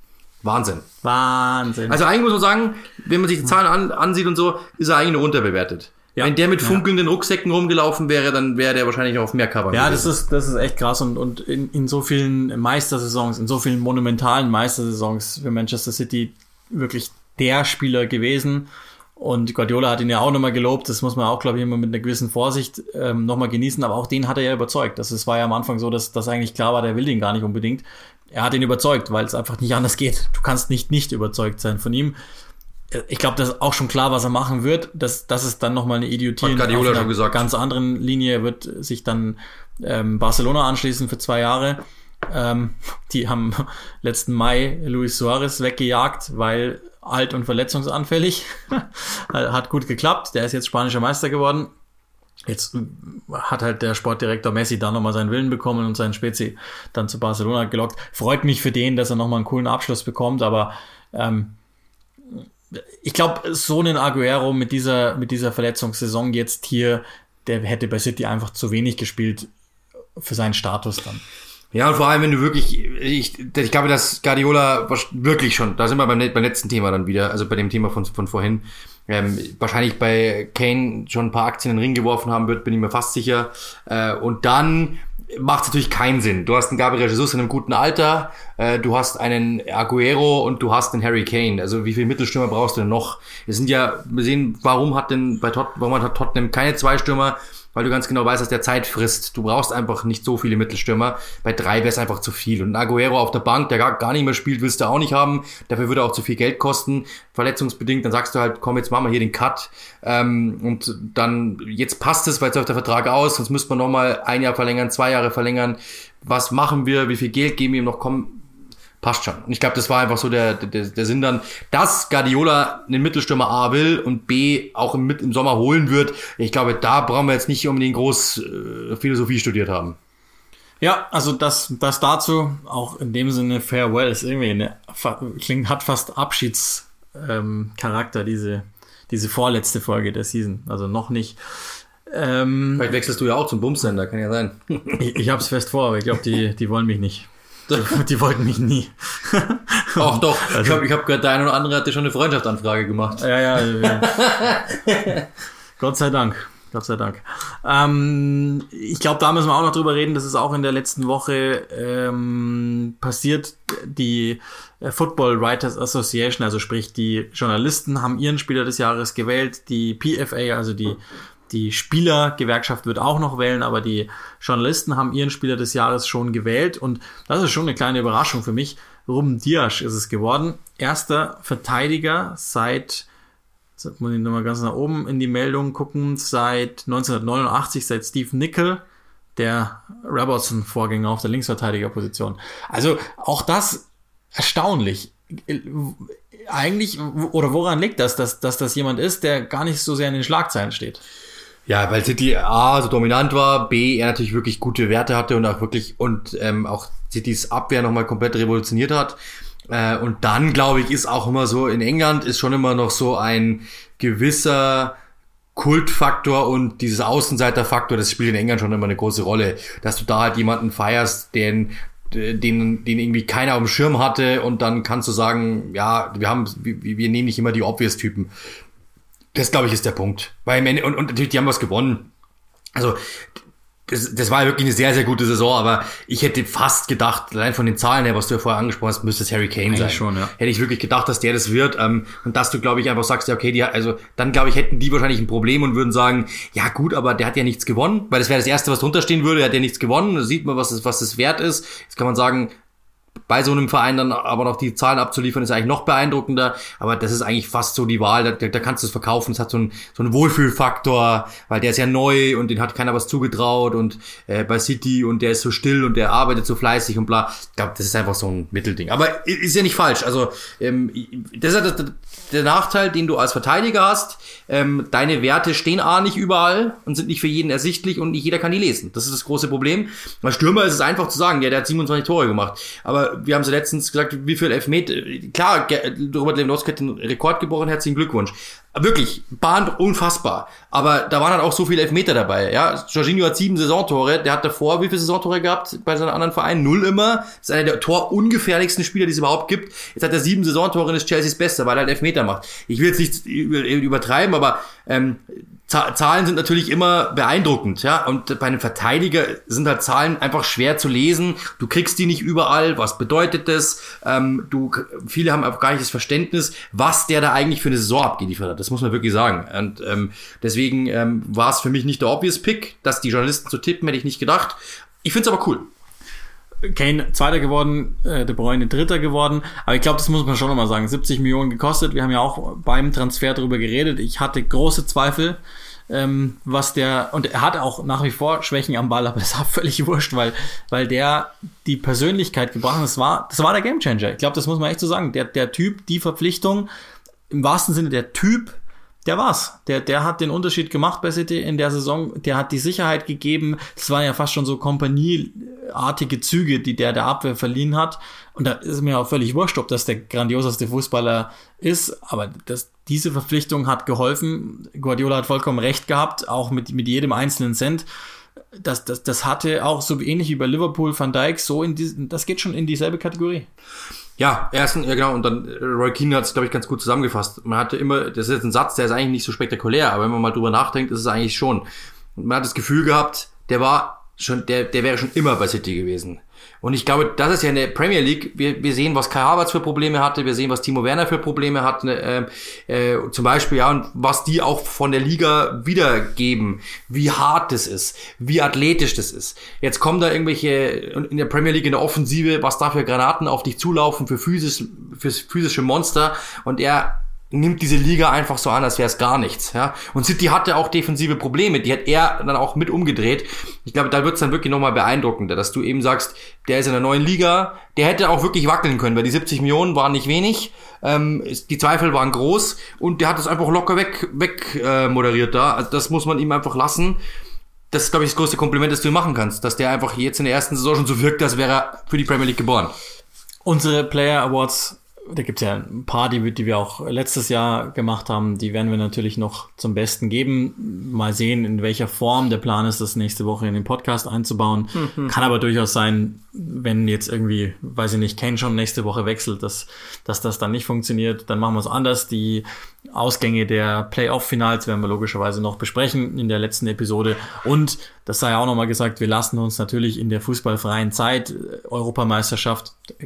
Wahnsinn. Wahnsinn. Also eigentlich muss man sagen, wenn man sich die Zahlen an, ansieht und so, ist er eigentlich nur unterbewertet. Ja. Wenn der mit funkelnden ja. Rucksäcken rumgelaufen wäre, dann wäre der wahrscheinlich auf mehr Cover. Ja, gewesen. das ist, das ist echt krass und, und in, in so vielen Meistersaisons, in so vielen monumentalen Meistersaisons für Manchester City wirklich der Spieler gewesen. Und Guardiola hat ihn ja auch nochmal gelobt. Das muss man auch, glaube ich, immer mit einer gewissen Vorsicht ähm, nochmal genießen. Aber auch den hat er ja überzeugt. Das, das war ja am Anfang so, dass das eigentlich klar war, der will den gar nicht unbedingt. Er hat ihn überzeugt, weil es einfach nicht anders geht. Du kannst nicht nicht überzeugt sein von ihm ich glaube, das ist auch schon klar, was er machen wird. Das, das ist dann nochmal eine Idiotie. Hat Guardiola schon gesagt. ganz anderen Linie wird sich dann ähm, Barcelona anschließen für zwei Jahre. Ähm, (laughs) die haben (laughs) letzten Mai Luis Suarez weggejagt, weil alt und verletzungsanfällig. (laughs) Hat gut geklappt. Der ist jetzt spanischer Meister geworden. Jetzt hat halt der Sportdirektor Messi da nochmal seinen Willen bekommen und seinen Spezi dann zu Barcelona gelockt. Freut mich für den, dass er nochmal einen coolen Abschluss bekommt, aber ähm, ich glaube, so einen Aguero mit dieser, mit dieser Verletzungssaison jetzt hier, der hätte bei City einfach zu wenig gespielt für seinen Status dann. Ja, und vor allem, wenn du wirklich, ich, ich glaube, dass Guardiola wirklich schon, da sind wir beim, beim letzten Thema dann wieder, also bei dem Thema von, von vorhin, ähm, wahrscheinlich bei Kane schon ein paar Aktien in den Ring geworfen haben wird, bin ich mir fast sicher. Äh, und dann macht es natürlich keinen Sinn. Du hast einen Gabriel Jesus in einem guten Alter, äh, du hast einen Aguero und du hast einen Harry Kane. Also wie viele Mittelstürmer brauchst du denn noch? Wir sind ja, wir sehen, warum hat denn bei Tot warum hat Tottenham keine zwei Stürmer? Weil du ganz genau weißt, dass der Zeit frisst. Du brauchst einfach nicht so viele Mittelstürmer. Bei drei wäre es einfach zu viel. Und Aguero auf der Bank, der gar, gar nicht mehr spielt, willst du auch nicht haben. Dafür würde auch zu viel Geld kosten, verletzungsbedingt. Dann sagst du halt, komm, jetzt machen wir hier den Cut. Ähm, und dann, jetzt passt es, weil jetzt läuft der Vertrag aus, sonst müsste man nochmal ein Jahr verlängern, zwei Jahre verlängern. Was machen wir? Wie viel Geld geben wir ihm noch? Komm, passt schon. Und ich glaube, das war einfach so der, der, der Sinn dann, dass Guardiola einen Mittelstürmer A will und B auch im, im Sommer holen wird. Ich glaube, da brauchen wir jetzt nicht unbedingt groß äh, Philosophie studiert haben. Ja, also das, das dazu, auch in dem Sinne Farewell ist irgendwie eine, klingt, hat fast Abschiedscharakter, ähm, diese, diese vorletzte Folge der Season. Also noch nicht. Ähm, Vielleicht wechselst du ja auch zum Bumsender, kann ja sein. ich ich habe es fest vor, aber ich glaube, die, die wollen mich nicht. (laughs) Die, wollten mich nie. (laughs) Ach doch, also, ich habe ich hab gehört, der eine oder andere hat dir schon eine Freundschaftsanfrage gemacht. Ja, ja. ja. (laughs) Gott sei Dank. Gott sei Dank. Ähm, ich glaube, da müssen wir auch noch drüber reden. Das ist auch in der letzten Woche ähm, passiert. Die äh, Football Writers Association, also sprich die Journalisten, haben ihren Spieler des Jahres gewählt. Die PFA, also die die Spielergewerkschaft wird auch noch wählen, aber die Journalisten haben ihren Spieler des Jahres schon gewählt und das ist schon eine kleine Überraschung für mich. Ruben Diasch ist es geworden. Erster Verteidiger seit Jetzt muss ich nochmal ganz nach oben in die Meldung gucken. Seit 1989, seit Steve Nickel, der Robertson-Vorgänger auf der Linksverteidigerposition. Also auch das erstaunlich. Eigentlich, oder woran liegt das, dass, dass das jemand ist, der gar nicht so sehr in den Schlagzeilen steht? Ja, weil City A so dominant war, B er natürlich wirklich gute Werte hatte und auch wirklich und ähm, auch Citys Abwehr nochmal komplett revolutioniert hat. Äh, und dann, glaube ich, ist auch immer so, in England ist schon immer noch so ein gewisser Kultfaktor und dieses Außenseiterfaktor, das spielt in England schon immer eine große Rolle, dass du da halt jemanden feierst, den den, den irgendwie keiner auf dem Schirm hatte und dann kannst du sagen, ja, wir haben, wir, wir nehmen nicht immer die Obvious-Typen. Das, glaube ich, ist der Punkt. Weil, und, und natürlich, die haben was gewonnen. Also, das, das war wirklich eine sehr, sehr gute Saison, aber ich hätte fast gedacht, allein von den Zahlen her, was du ja vorher angesprochen hast, müsste es Harry Kane Eigentlich sein. Schon, ja. Hätte ich wirklich gedacht, dass der das wird ähm, und dass du, glaube ich, einfach sagst, ja, okay, die, also dann, glaube ich, hätten die wahrscheinlich ein Problem und würden sagen, ja gut, aber der hat ja nichts gewonnen, weil das wäre das Erste, was drunter stehen würde, er hat ja nichts gewonnen, da sieht man, was es, was es wert ist. Jetzt kann man sagen, bei so einem Verein dann aber noch die Zahlen abzuliefern, ist eigentlich noch beeindruckender. Aber das ist eigentlich fast so die Wahl. Da, da kannst du es verkaufen. Es hat so einen, so einen Wohlfühlfaktor, weil der ist ja neu und den hat keiner was zugetraut und äh, bei City und der ist so still und der arbeitet so fleißig und bla. Ich glaube, das ist einfach so ein Mittelding. Aber ist ja nicht falsch. Also ähm, das ist ja der Nachteil, den du als Verteidiger hast. Ähm, deine Werte stehen A nicht überall und sind nicht für jeden ersichtlich und nicht jeder kann die lesen. Das ist das große Problem. Als Stürmer ist es einfach zu sagen, ja, der hat 27 Tore gemacht. Aber wir haben sie letztens gesagt, wie viel Elfmeter, klar, Robert Lewandowski hat den Rekord gebrochen, herzlichen Glückwunsch. Wirklich, bahnt unfassbar. Aber da waren halt auch so viele Elfmeter dabei, ja. Jorginho hat sieben Saisontore, der hat davor wie viele Saisontore gehabt bei seinen anderen Vereinen? Null immer. Das ist einer der torungefährlichsten Spieler, die es überhaupt gibt. Jetzt hat er sieben Saisontore und ist Chelseas Bester, weil er halt Elfmeter macht. Ich will jetzt nicht übertreiben, aber ähm, Zahlen sind natürlich immer beeindruckend, ja. Und bei einem Verteidiger sind halt Zahlen einfach schwer zu lesen. Du kriegst die nicht überall. Was bedeutet das? Ähm, du, viele haben auch gar nicht das Verständnis, was der da eigentlich für eine Saison abgeliefert hat. Das muss man wirklich sagen. Und ähm, deswegen ähm, war es für mich nicht der obvious Pick, dass die Journalisten zu tippen, hätte ich nicht gedacht. Ich finde es aber cool. Kane Zweiter geworden, äh, De Bruyne Dritter geworden. Aber ich glaube, das muss man schon nochmal sagen. 70 Millionen gekostet. Wir haben ja auch beim Transfer darüber geredet. Ich hatte große Zweifel, ähm, was der, und er hat auch nach wie vor Schwächen am Ball, aber das war (laughs) völlig wurscht, weil, weil der die Persönlichkeit gebracht hat. Das war, das war der Gamechanger. Ich glaube, das muss man echt so sagen. Der, der Typ, die Verpflichtung, im wahrsten Sinne der Typ, der war's. Der, der hat den Unterschied gemacht bei City in der Saison. Der hat die Sicherheit gegeben. Das waren ja fast schon so kompanieartige Züge, die der der Abwehr verliehen hat. Und da ist mir auch völlig wurscht, ob das der grandioseste Fußballer ist. Aber das, diese Verpflichtung hat geholfen. Guardiola hat vollkommen recht gehabt, auch mit, mit jedem einzelnen Cent. Das, das, das hatte auch so ähnlich wie bei Liverpool, Van Dijk, so in diesen, das geht schon in dieselbe Kategorie. Ja, erstens, ja genau, und dann äh, Roy Keane hat es, glaube ich, ganz gut zusammengefasst. Man hatte immer, das ist jetzt ein Satz, der ist eigentlich nicht so spektakulär, aber wenn man mal drüber nachdenkt, ist es eigentlich schon. Man hat das Gefühl gehabt, der war schon, der, der wäre schon immer bei City gewesen. Und ich glaube, das ist ja in der Premier League. Wir, wir sehen, was Kai Havertz für Probleme hatte. Wir sehen, was Timo Werner für Probleme hat. Äh, äh, zum Beispiel, ja, und was die auch von der Liga wiedergeben. Wie hart das ist. Wie athletisch das ist. Jetzt kommen da irgendwelche, in der Premier League in der Offensive, was da für Granaten auf dich zulaufen, für, physisch, für physische Monster. Und er nimmt diese Liga einfach so an, als wäre es gar nichts. Ja? Und City hatte auch defensive Probleme, die hat er dann auch mit umgedreht. Ich glaube, da wird es dann wirklich nochmal beeindruckender, dass du eben sagst, der ist in der neuen Liga, der hätte auch wirklich wackeln können, weil die 70 Millionen waren nicht wenig, ähm, die Zweifel waren groß und der hat es einfach locker weg, weg äh, moderiert da. Also das muss man ihm einfach lassen. Das ist, glaube ich, das größte Kompliment, das du ihm machen kannst, dass der einfach jetzt in der ersten Saison schon so wirkt, als wäre er für die Premier League geboren. Unsere Player Awards da gibt's ja ein paar, die, die wir auch letztes Jahr gemacht haben, die werden wir natürlich noch zum Besten geben. Mal sehen, in welcher Form der Plan ist, das nächste Woche in den Podcast einzubauen. Mhm. Kann aber durchaus sein, wenn jetzt irgendwie, weiß ich nicht, Ken schon nächste Woche wechselt, dass, dass das dann nicht funktioniert, dann machen wir es anders. Die Ausgänge der Playoff-Finals werden wir logischerweise noch besprechen in der letzten Episode. Und das sei auch nochmal gesagt, wir lassen uns natürlich in der fußballfreien Zeit äh,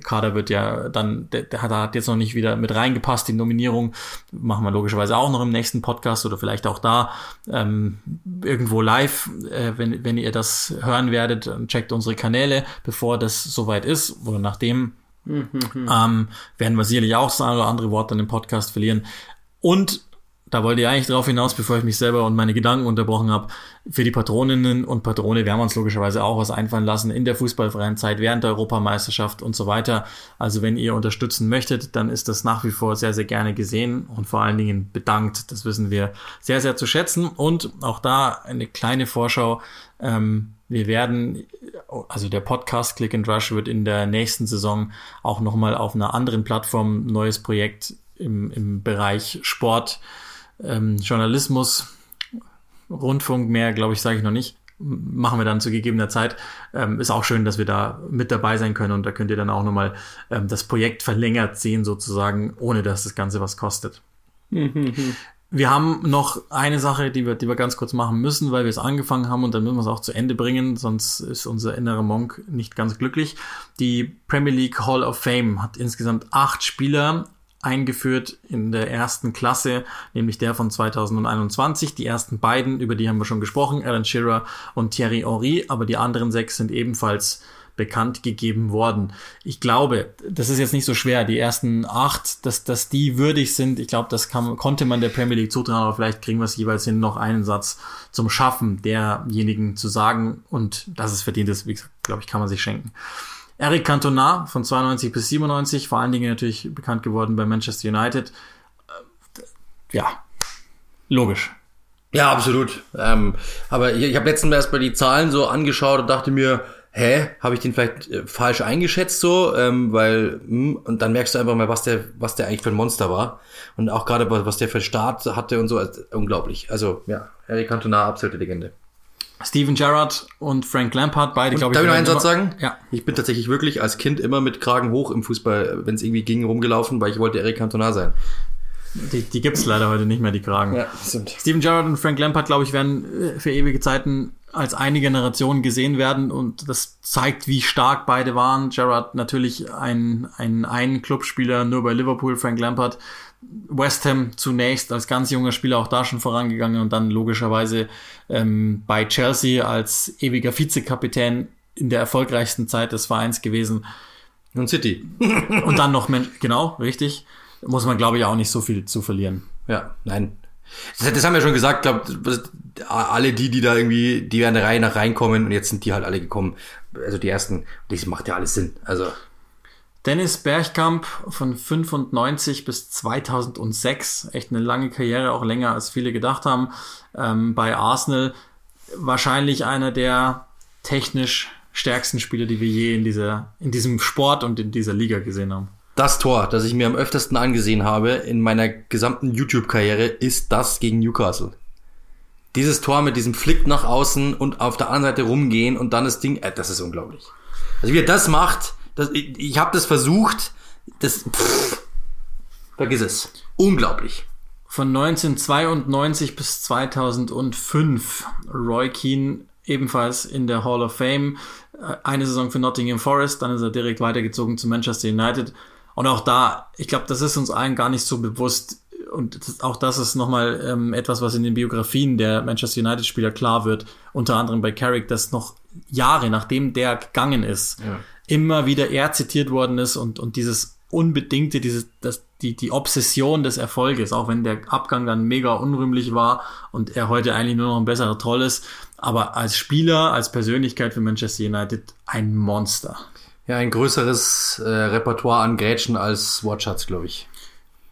Kader wird ja dann, der, der hat jetzt noch nicht wieder mit reingepasst, die Nominierung machen wir logischerweise auch noch im nächsten Podcast oder vielleicht auch da ähm, irgendwo live, äh, wenn, wenn ihr das hören werdet, checkt unsere Kanäle, bevor das soweit ist oder nachdem. Mhm. Ähm, werden wir sicherlich auch das eine oder andere Wort dann im Podcast verlieren. Und da wollte ich eigentlich drauf hinaus, bevor ich mich selber und meine Gedanken unterbrochen habe, für die Patroninnen und Patrone werden wir uns logischerweise auch was einfallen lassen in der fußballfreien Zeit, während der Europameisterschaft und so weiter. Also wenn ihr unterstützen möchtet, dann ist das nach wie vor sehr, sehr gerne gesehen und vor allen Dingen bedankt. Das wissen wir sehr, sehr zu schätzen. Und auch da eine kleine Vorschau. Ähm, wir werden, also der Podcast Click and Rush wird in der nächsten Saison auch nochmal auf einer anderen Plattform neues Projekt im, im Bereich Sport, ähm, Journalismus, Rundfunk mehr, glaube ich, sage ich noch nicht. Machen wir dann zu gegebener Zeit. Ähm, ist auch schön, dass wir da mit dabei sein können und da könnt ihr dann auch nochmal ähm, das Projekt verlängert sehen, sozusagen, ohne dass das Ganze was kostet. wir haben noch eine Sache, die wir, die wir ganz kurz machen müssen, weil wir es angefangen haben und dann müssen wir es auch zu Ende bringen, sonst ist unser innerer Monk nicht ganz glücklich. Die Premier League Hall of Fame hat insgesamt acht Spieler eingeführt in der ersten Klasse, nämlich der von 2021. Die ersten beiden, über die haben wir schon gesprochen, Alan Shearer und Thierry Henry, aber die anderen sechs sind ebenfalls bekannt gegeben worden. Ich glaube, das ist jetzt nicht so schwer. Die ersten acht, dass, dass die würdig sind, ich glaube, das kann, konnte man der Premier League zutrauen, aber vielleicht kriegen wir es jeweils hin, noch einen Satz zum Schaffen derjenigen zu sagen. Und das ist verdient ist, wie gesagt, glaube ich, kann man sich schenken. Eric Cantona von 92 bis 97, vor allen Dingen natürlich bekannt geworden bei Manchester United. Äh, ja, logisch. Ja, absolut. Ähm, aber ich, ich habe letztens erst mal die Zahlen so angeschaut und dachte mir, hä, habe ich den vielleicht äh, falsch eingeschätzt so, ähm, weil mh, hm, und dann merkst du einfach mal, was der, was der eigentlich für ein Monster war und auch gerade was der für Start hatte und so, also, unglaublich. Also ja, Eric Cantona absolute Legende. Steven Gerrard und Frank Lampard, beide, glaube ich. Darf ich noch einen Satz sagen? Ja. Ich bin tatsächlich wirklich als Kind immer mit Kragen hoch im Fußball, wenn es irgendwie ging, rumgelaufen, weil ich wollte Eric Cantona sein. Die, die gibt es leider heute nicht mehr, die Kragen. Ja, stimmt. Steven Gerrard und Frank Lampard, glaube ich, werden äh, für ewige Zeiten als eine Generation gesehen werden und das zeigt, wie stark beide waren. Gerrard natürlich ein, ein, ein Clubspieler nur bei Liverpool, Frank Lampard West Ham zunächst als ganz junger Spieler auch da schon vorangegangen und dann logischerweise ähm, bei Chelsea als ewiger Vizekapitän in der erfolgreichsten Zeit des Vereins gewesen. Und City. (laughs) und dann noch, genau, richtig. Muss man, glaube ich, auch nicht so viel zu verlieren. Ja, nein. Das, das haben wir schon gesagt, glaube alle die, die da irgendwie, die werden der Reihe nach reinkommen und jetzt sind die halt alle gekommen. Also die ersten, das macht ja alles Sinn. Also Dennis Bergkamp von 95 bis 2006, echt eine lange Karriere, auch länger als viele gedacht haben, ähm, bei Arsenal. Wahrscheinlich einer der technisch stärksten Spieler, die wir je in, dieser, in diesem Sport und in dieser Liga gesehen haben. Das Tor, das ich mir am öftesten angesehen habe in meiner gesamten YouTube-Karriere, ist das gegen Newcastle. Dieses Tor mit diesem Flick nach außen und auf der anderen Seite rumgehen und dann das Ding, äh, das ist unglaublich. Also wie er das macht, das, ich ich habe das versucht. Das. Pff, vergiss es. Unglaublich. Von 1992 bis 2005 Roy Keane ebenfalls in der Hall of Fame. Äh, eine Saison für Nottingham Forest, dann ist er direkt weitergezogen zu Manchester United. Und auch da, ich glaube, das ist uns allen gar nicht so bewusst. Und das, auch das ist nochmal ähm, etwas, was in den Biografien der Manchester United-Spieler klar wird. Unter anderem bei Carrick, dass noch Jahre nachdem der gegangen ist, ja immer wieder er zitiert worden ist und, und dieses unbedingte, dieses, das, die, die Obsession des Erfolges, auch wenn der Abgang dann mega unrühmlich war und er heute eigentlich nur noch ein besserer Troll ist. Aber als Spieler, als Persönlichkeit für Manchester United ein Monster. Ja, ein größeres äh, Repertoire an Grätschen als Wortschatz, glaube ich.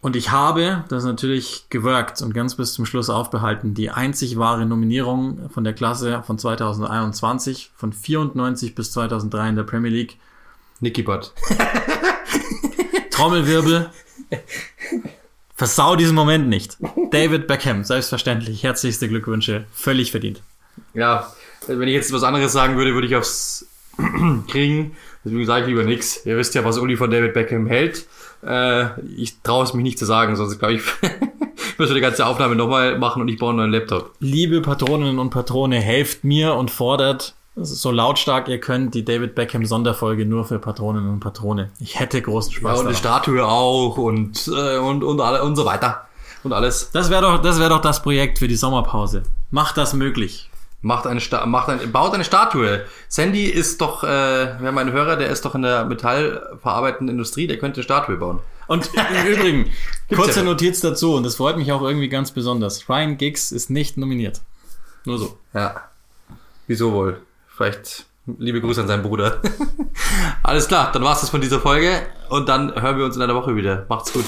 Und ich habe das natürlich gewirkt und ganz bis zum Schluss aufbehalten. Die einzig wahre Nominierung von der Klasse von 2021, von 94 bis 2003 in der Premier League. Nicky Butt. Trommelwirbel. Versau diesen Moment nicht. David Beckham, selbstverständlich. Herzlichste Glückwünsche. Völlig verdient. Ja, wenn ich jetzt was anderes sagen würde, würde ich aufs (clears throat) kriegen. Deswegen sage ich lieber nichts. Ihr wisst ja, was Uli von David Beckham hält. Äh, ich traue es mich nicht zu sagen, sonst glaube ich, (laughs) müssen wir die ganze Aufnahme nochmal machen und ich brauche einen neuen Laptop. Liebe Patroninnen und Patrone, helft mir und fordert so lautstark ihr könnt die David Beckham Sonderfolge nur für Patroninnen und Patrone. Ich hätte großen Spaß. Ja, und eine Statue auch und, äh, und, und, alle, und so weiter. Und alles. Das wäre doch, das wäre doch das Projekt für die Sommerpause. Macht das möglich. Macht eine Sta macht ein, baut eine Statue. Sandy ist doch, äh, wir haben einen Hörer, der ist doch in der metallverarbeitenden Industrie, der könnte eine Statue bauen. Und (laughs) im Übrigen, (laughs) kurze. Notiz dazu, und das freut mich auch irgendwie ganz besonders. Ryan Giggs ist nicht nominiert. Nur so. Ja. Wieso wohl? Vielleicht liebe Grüße an seinen Bruder. (laughs) Alles klar, dann war's das von dieser Folge und dann hören wir uns in einer Woche wieder. Macht's gut.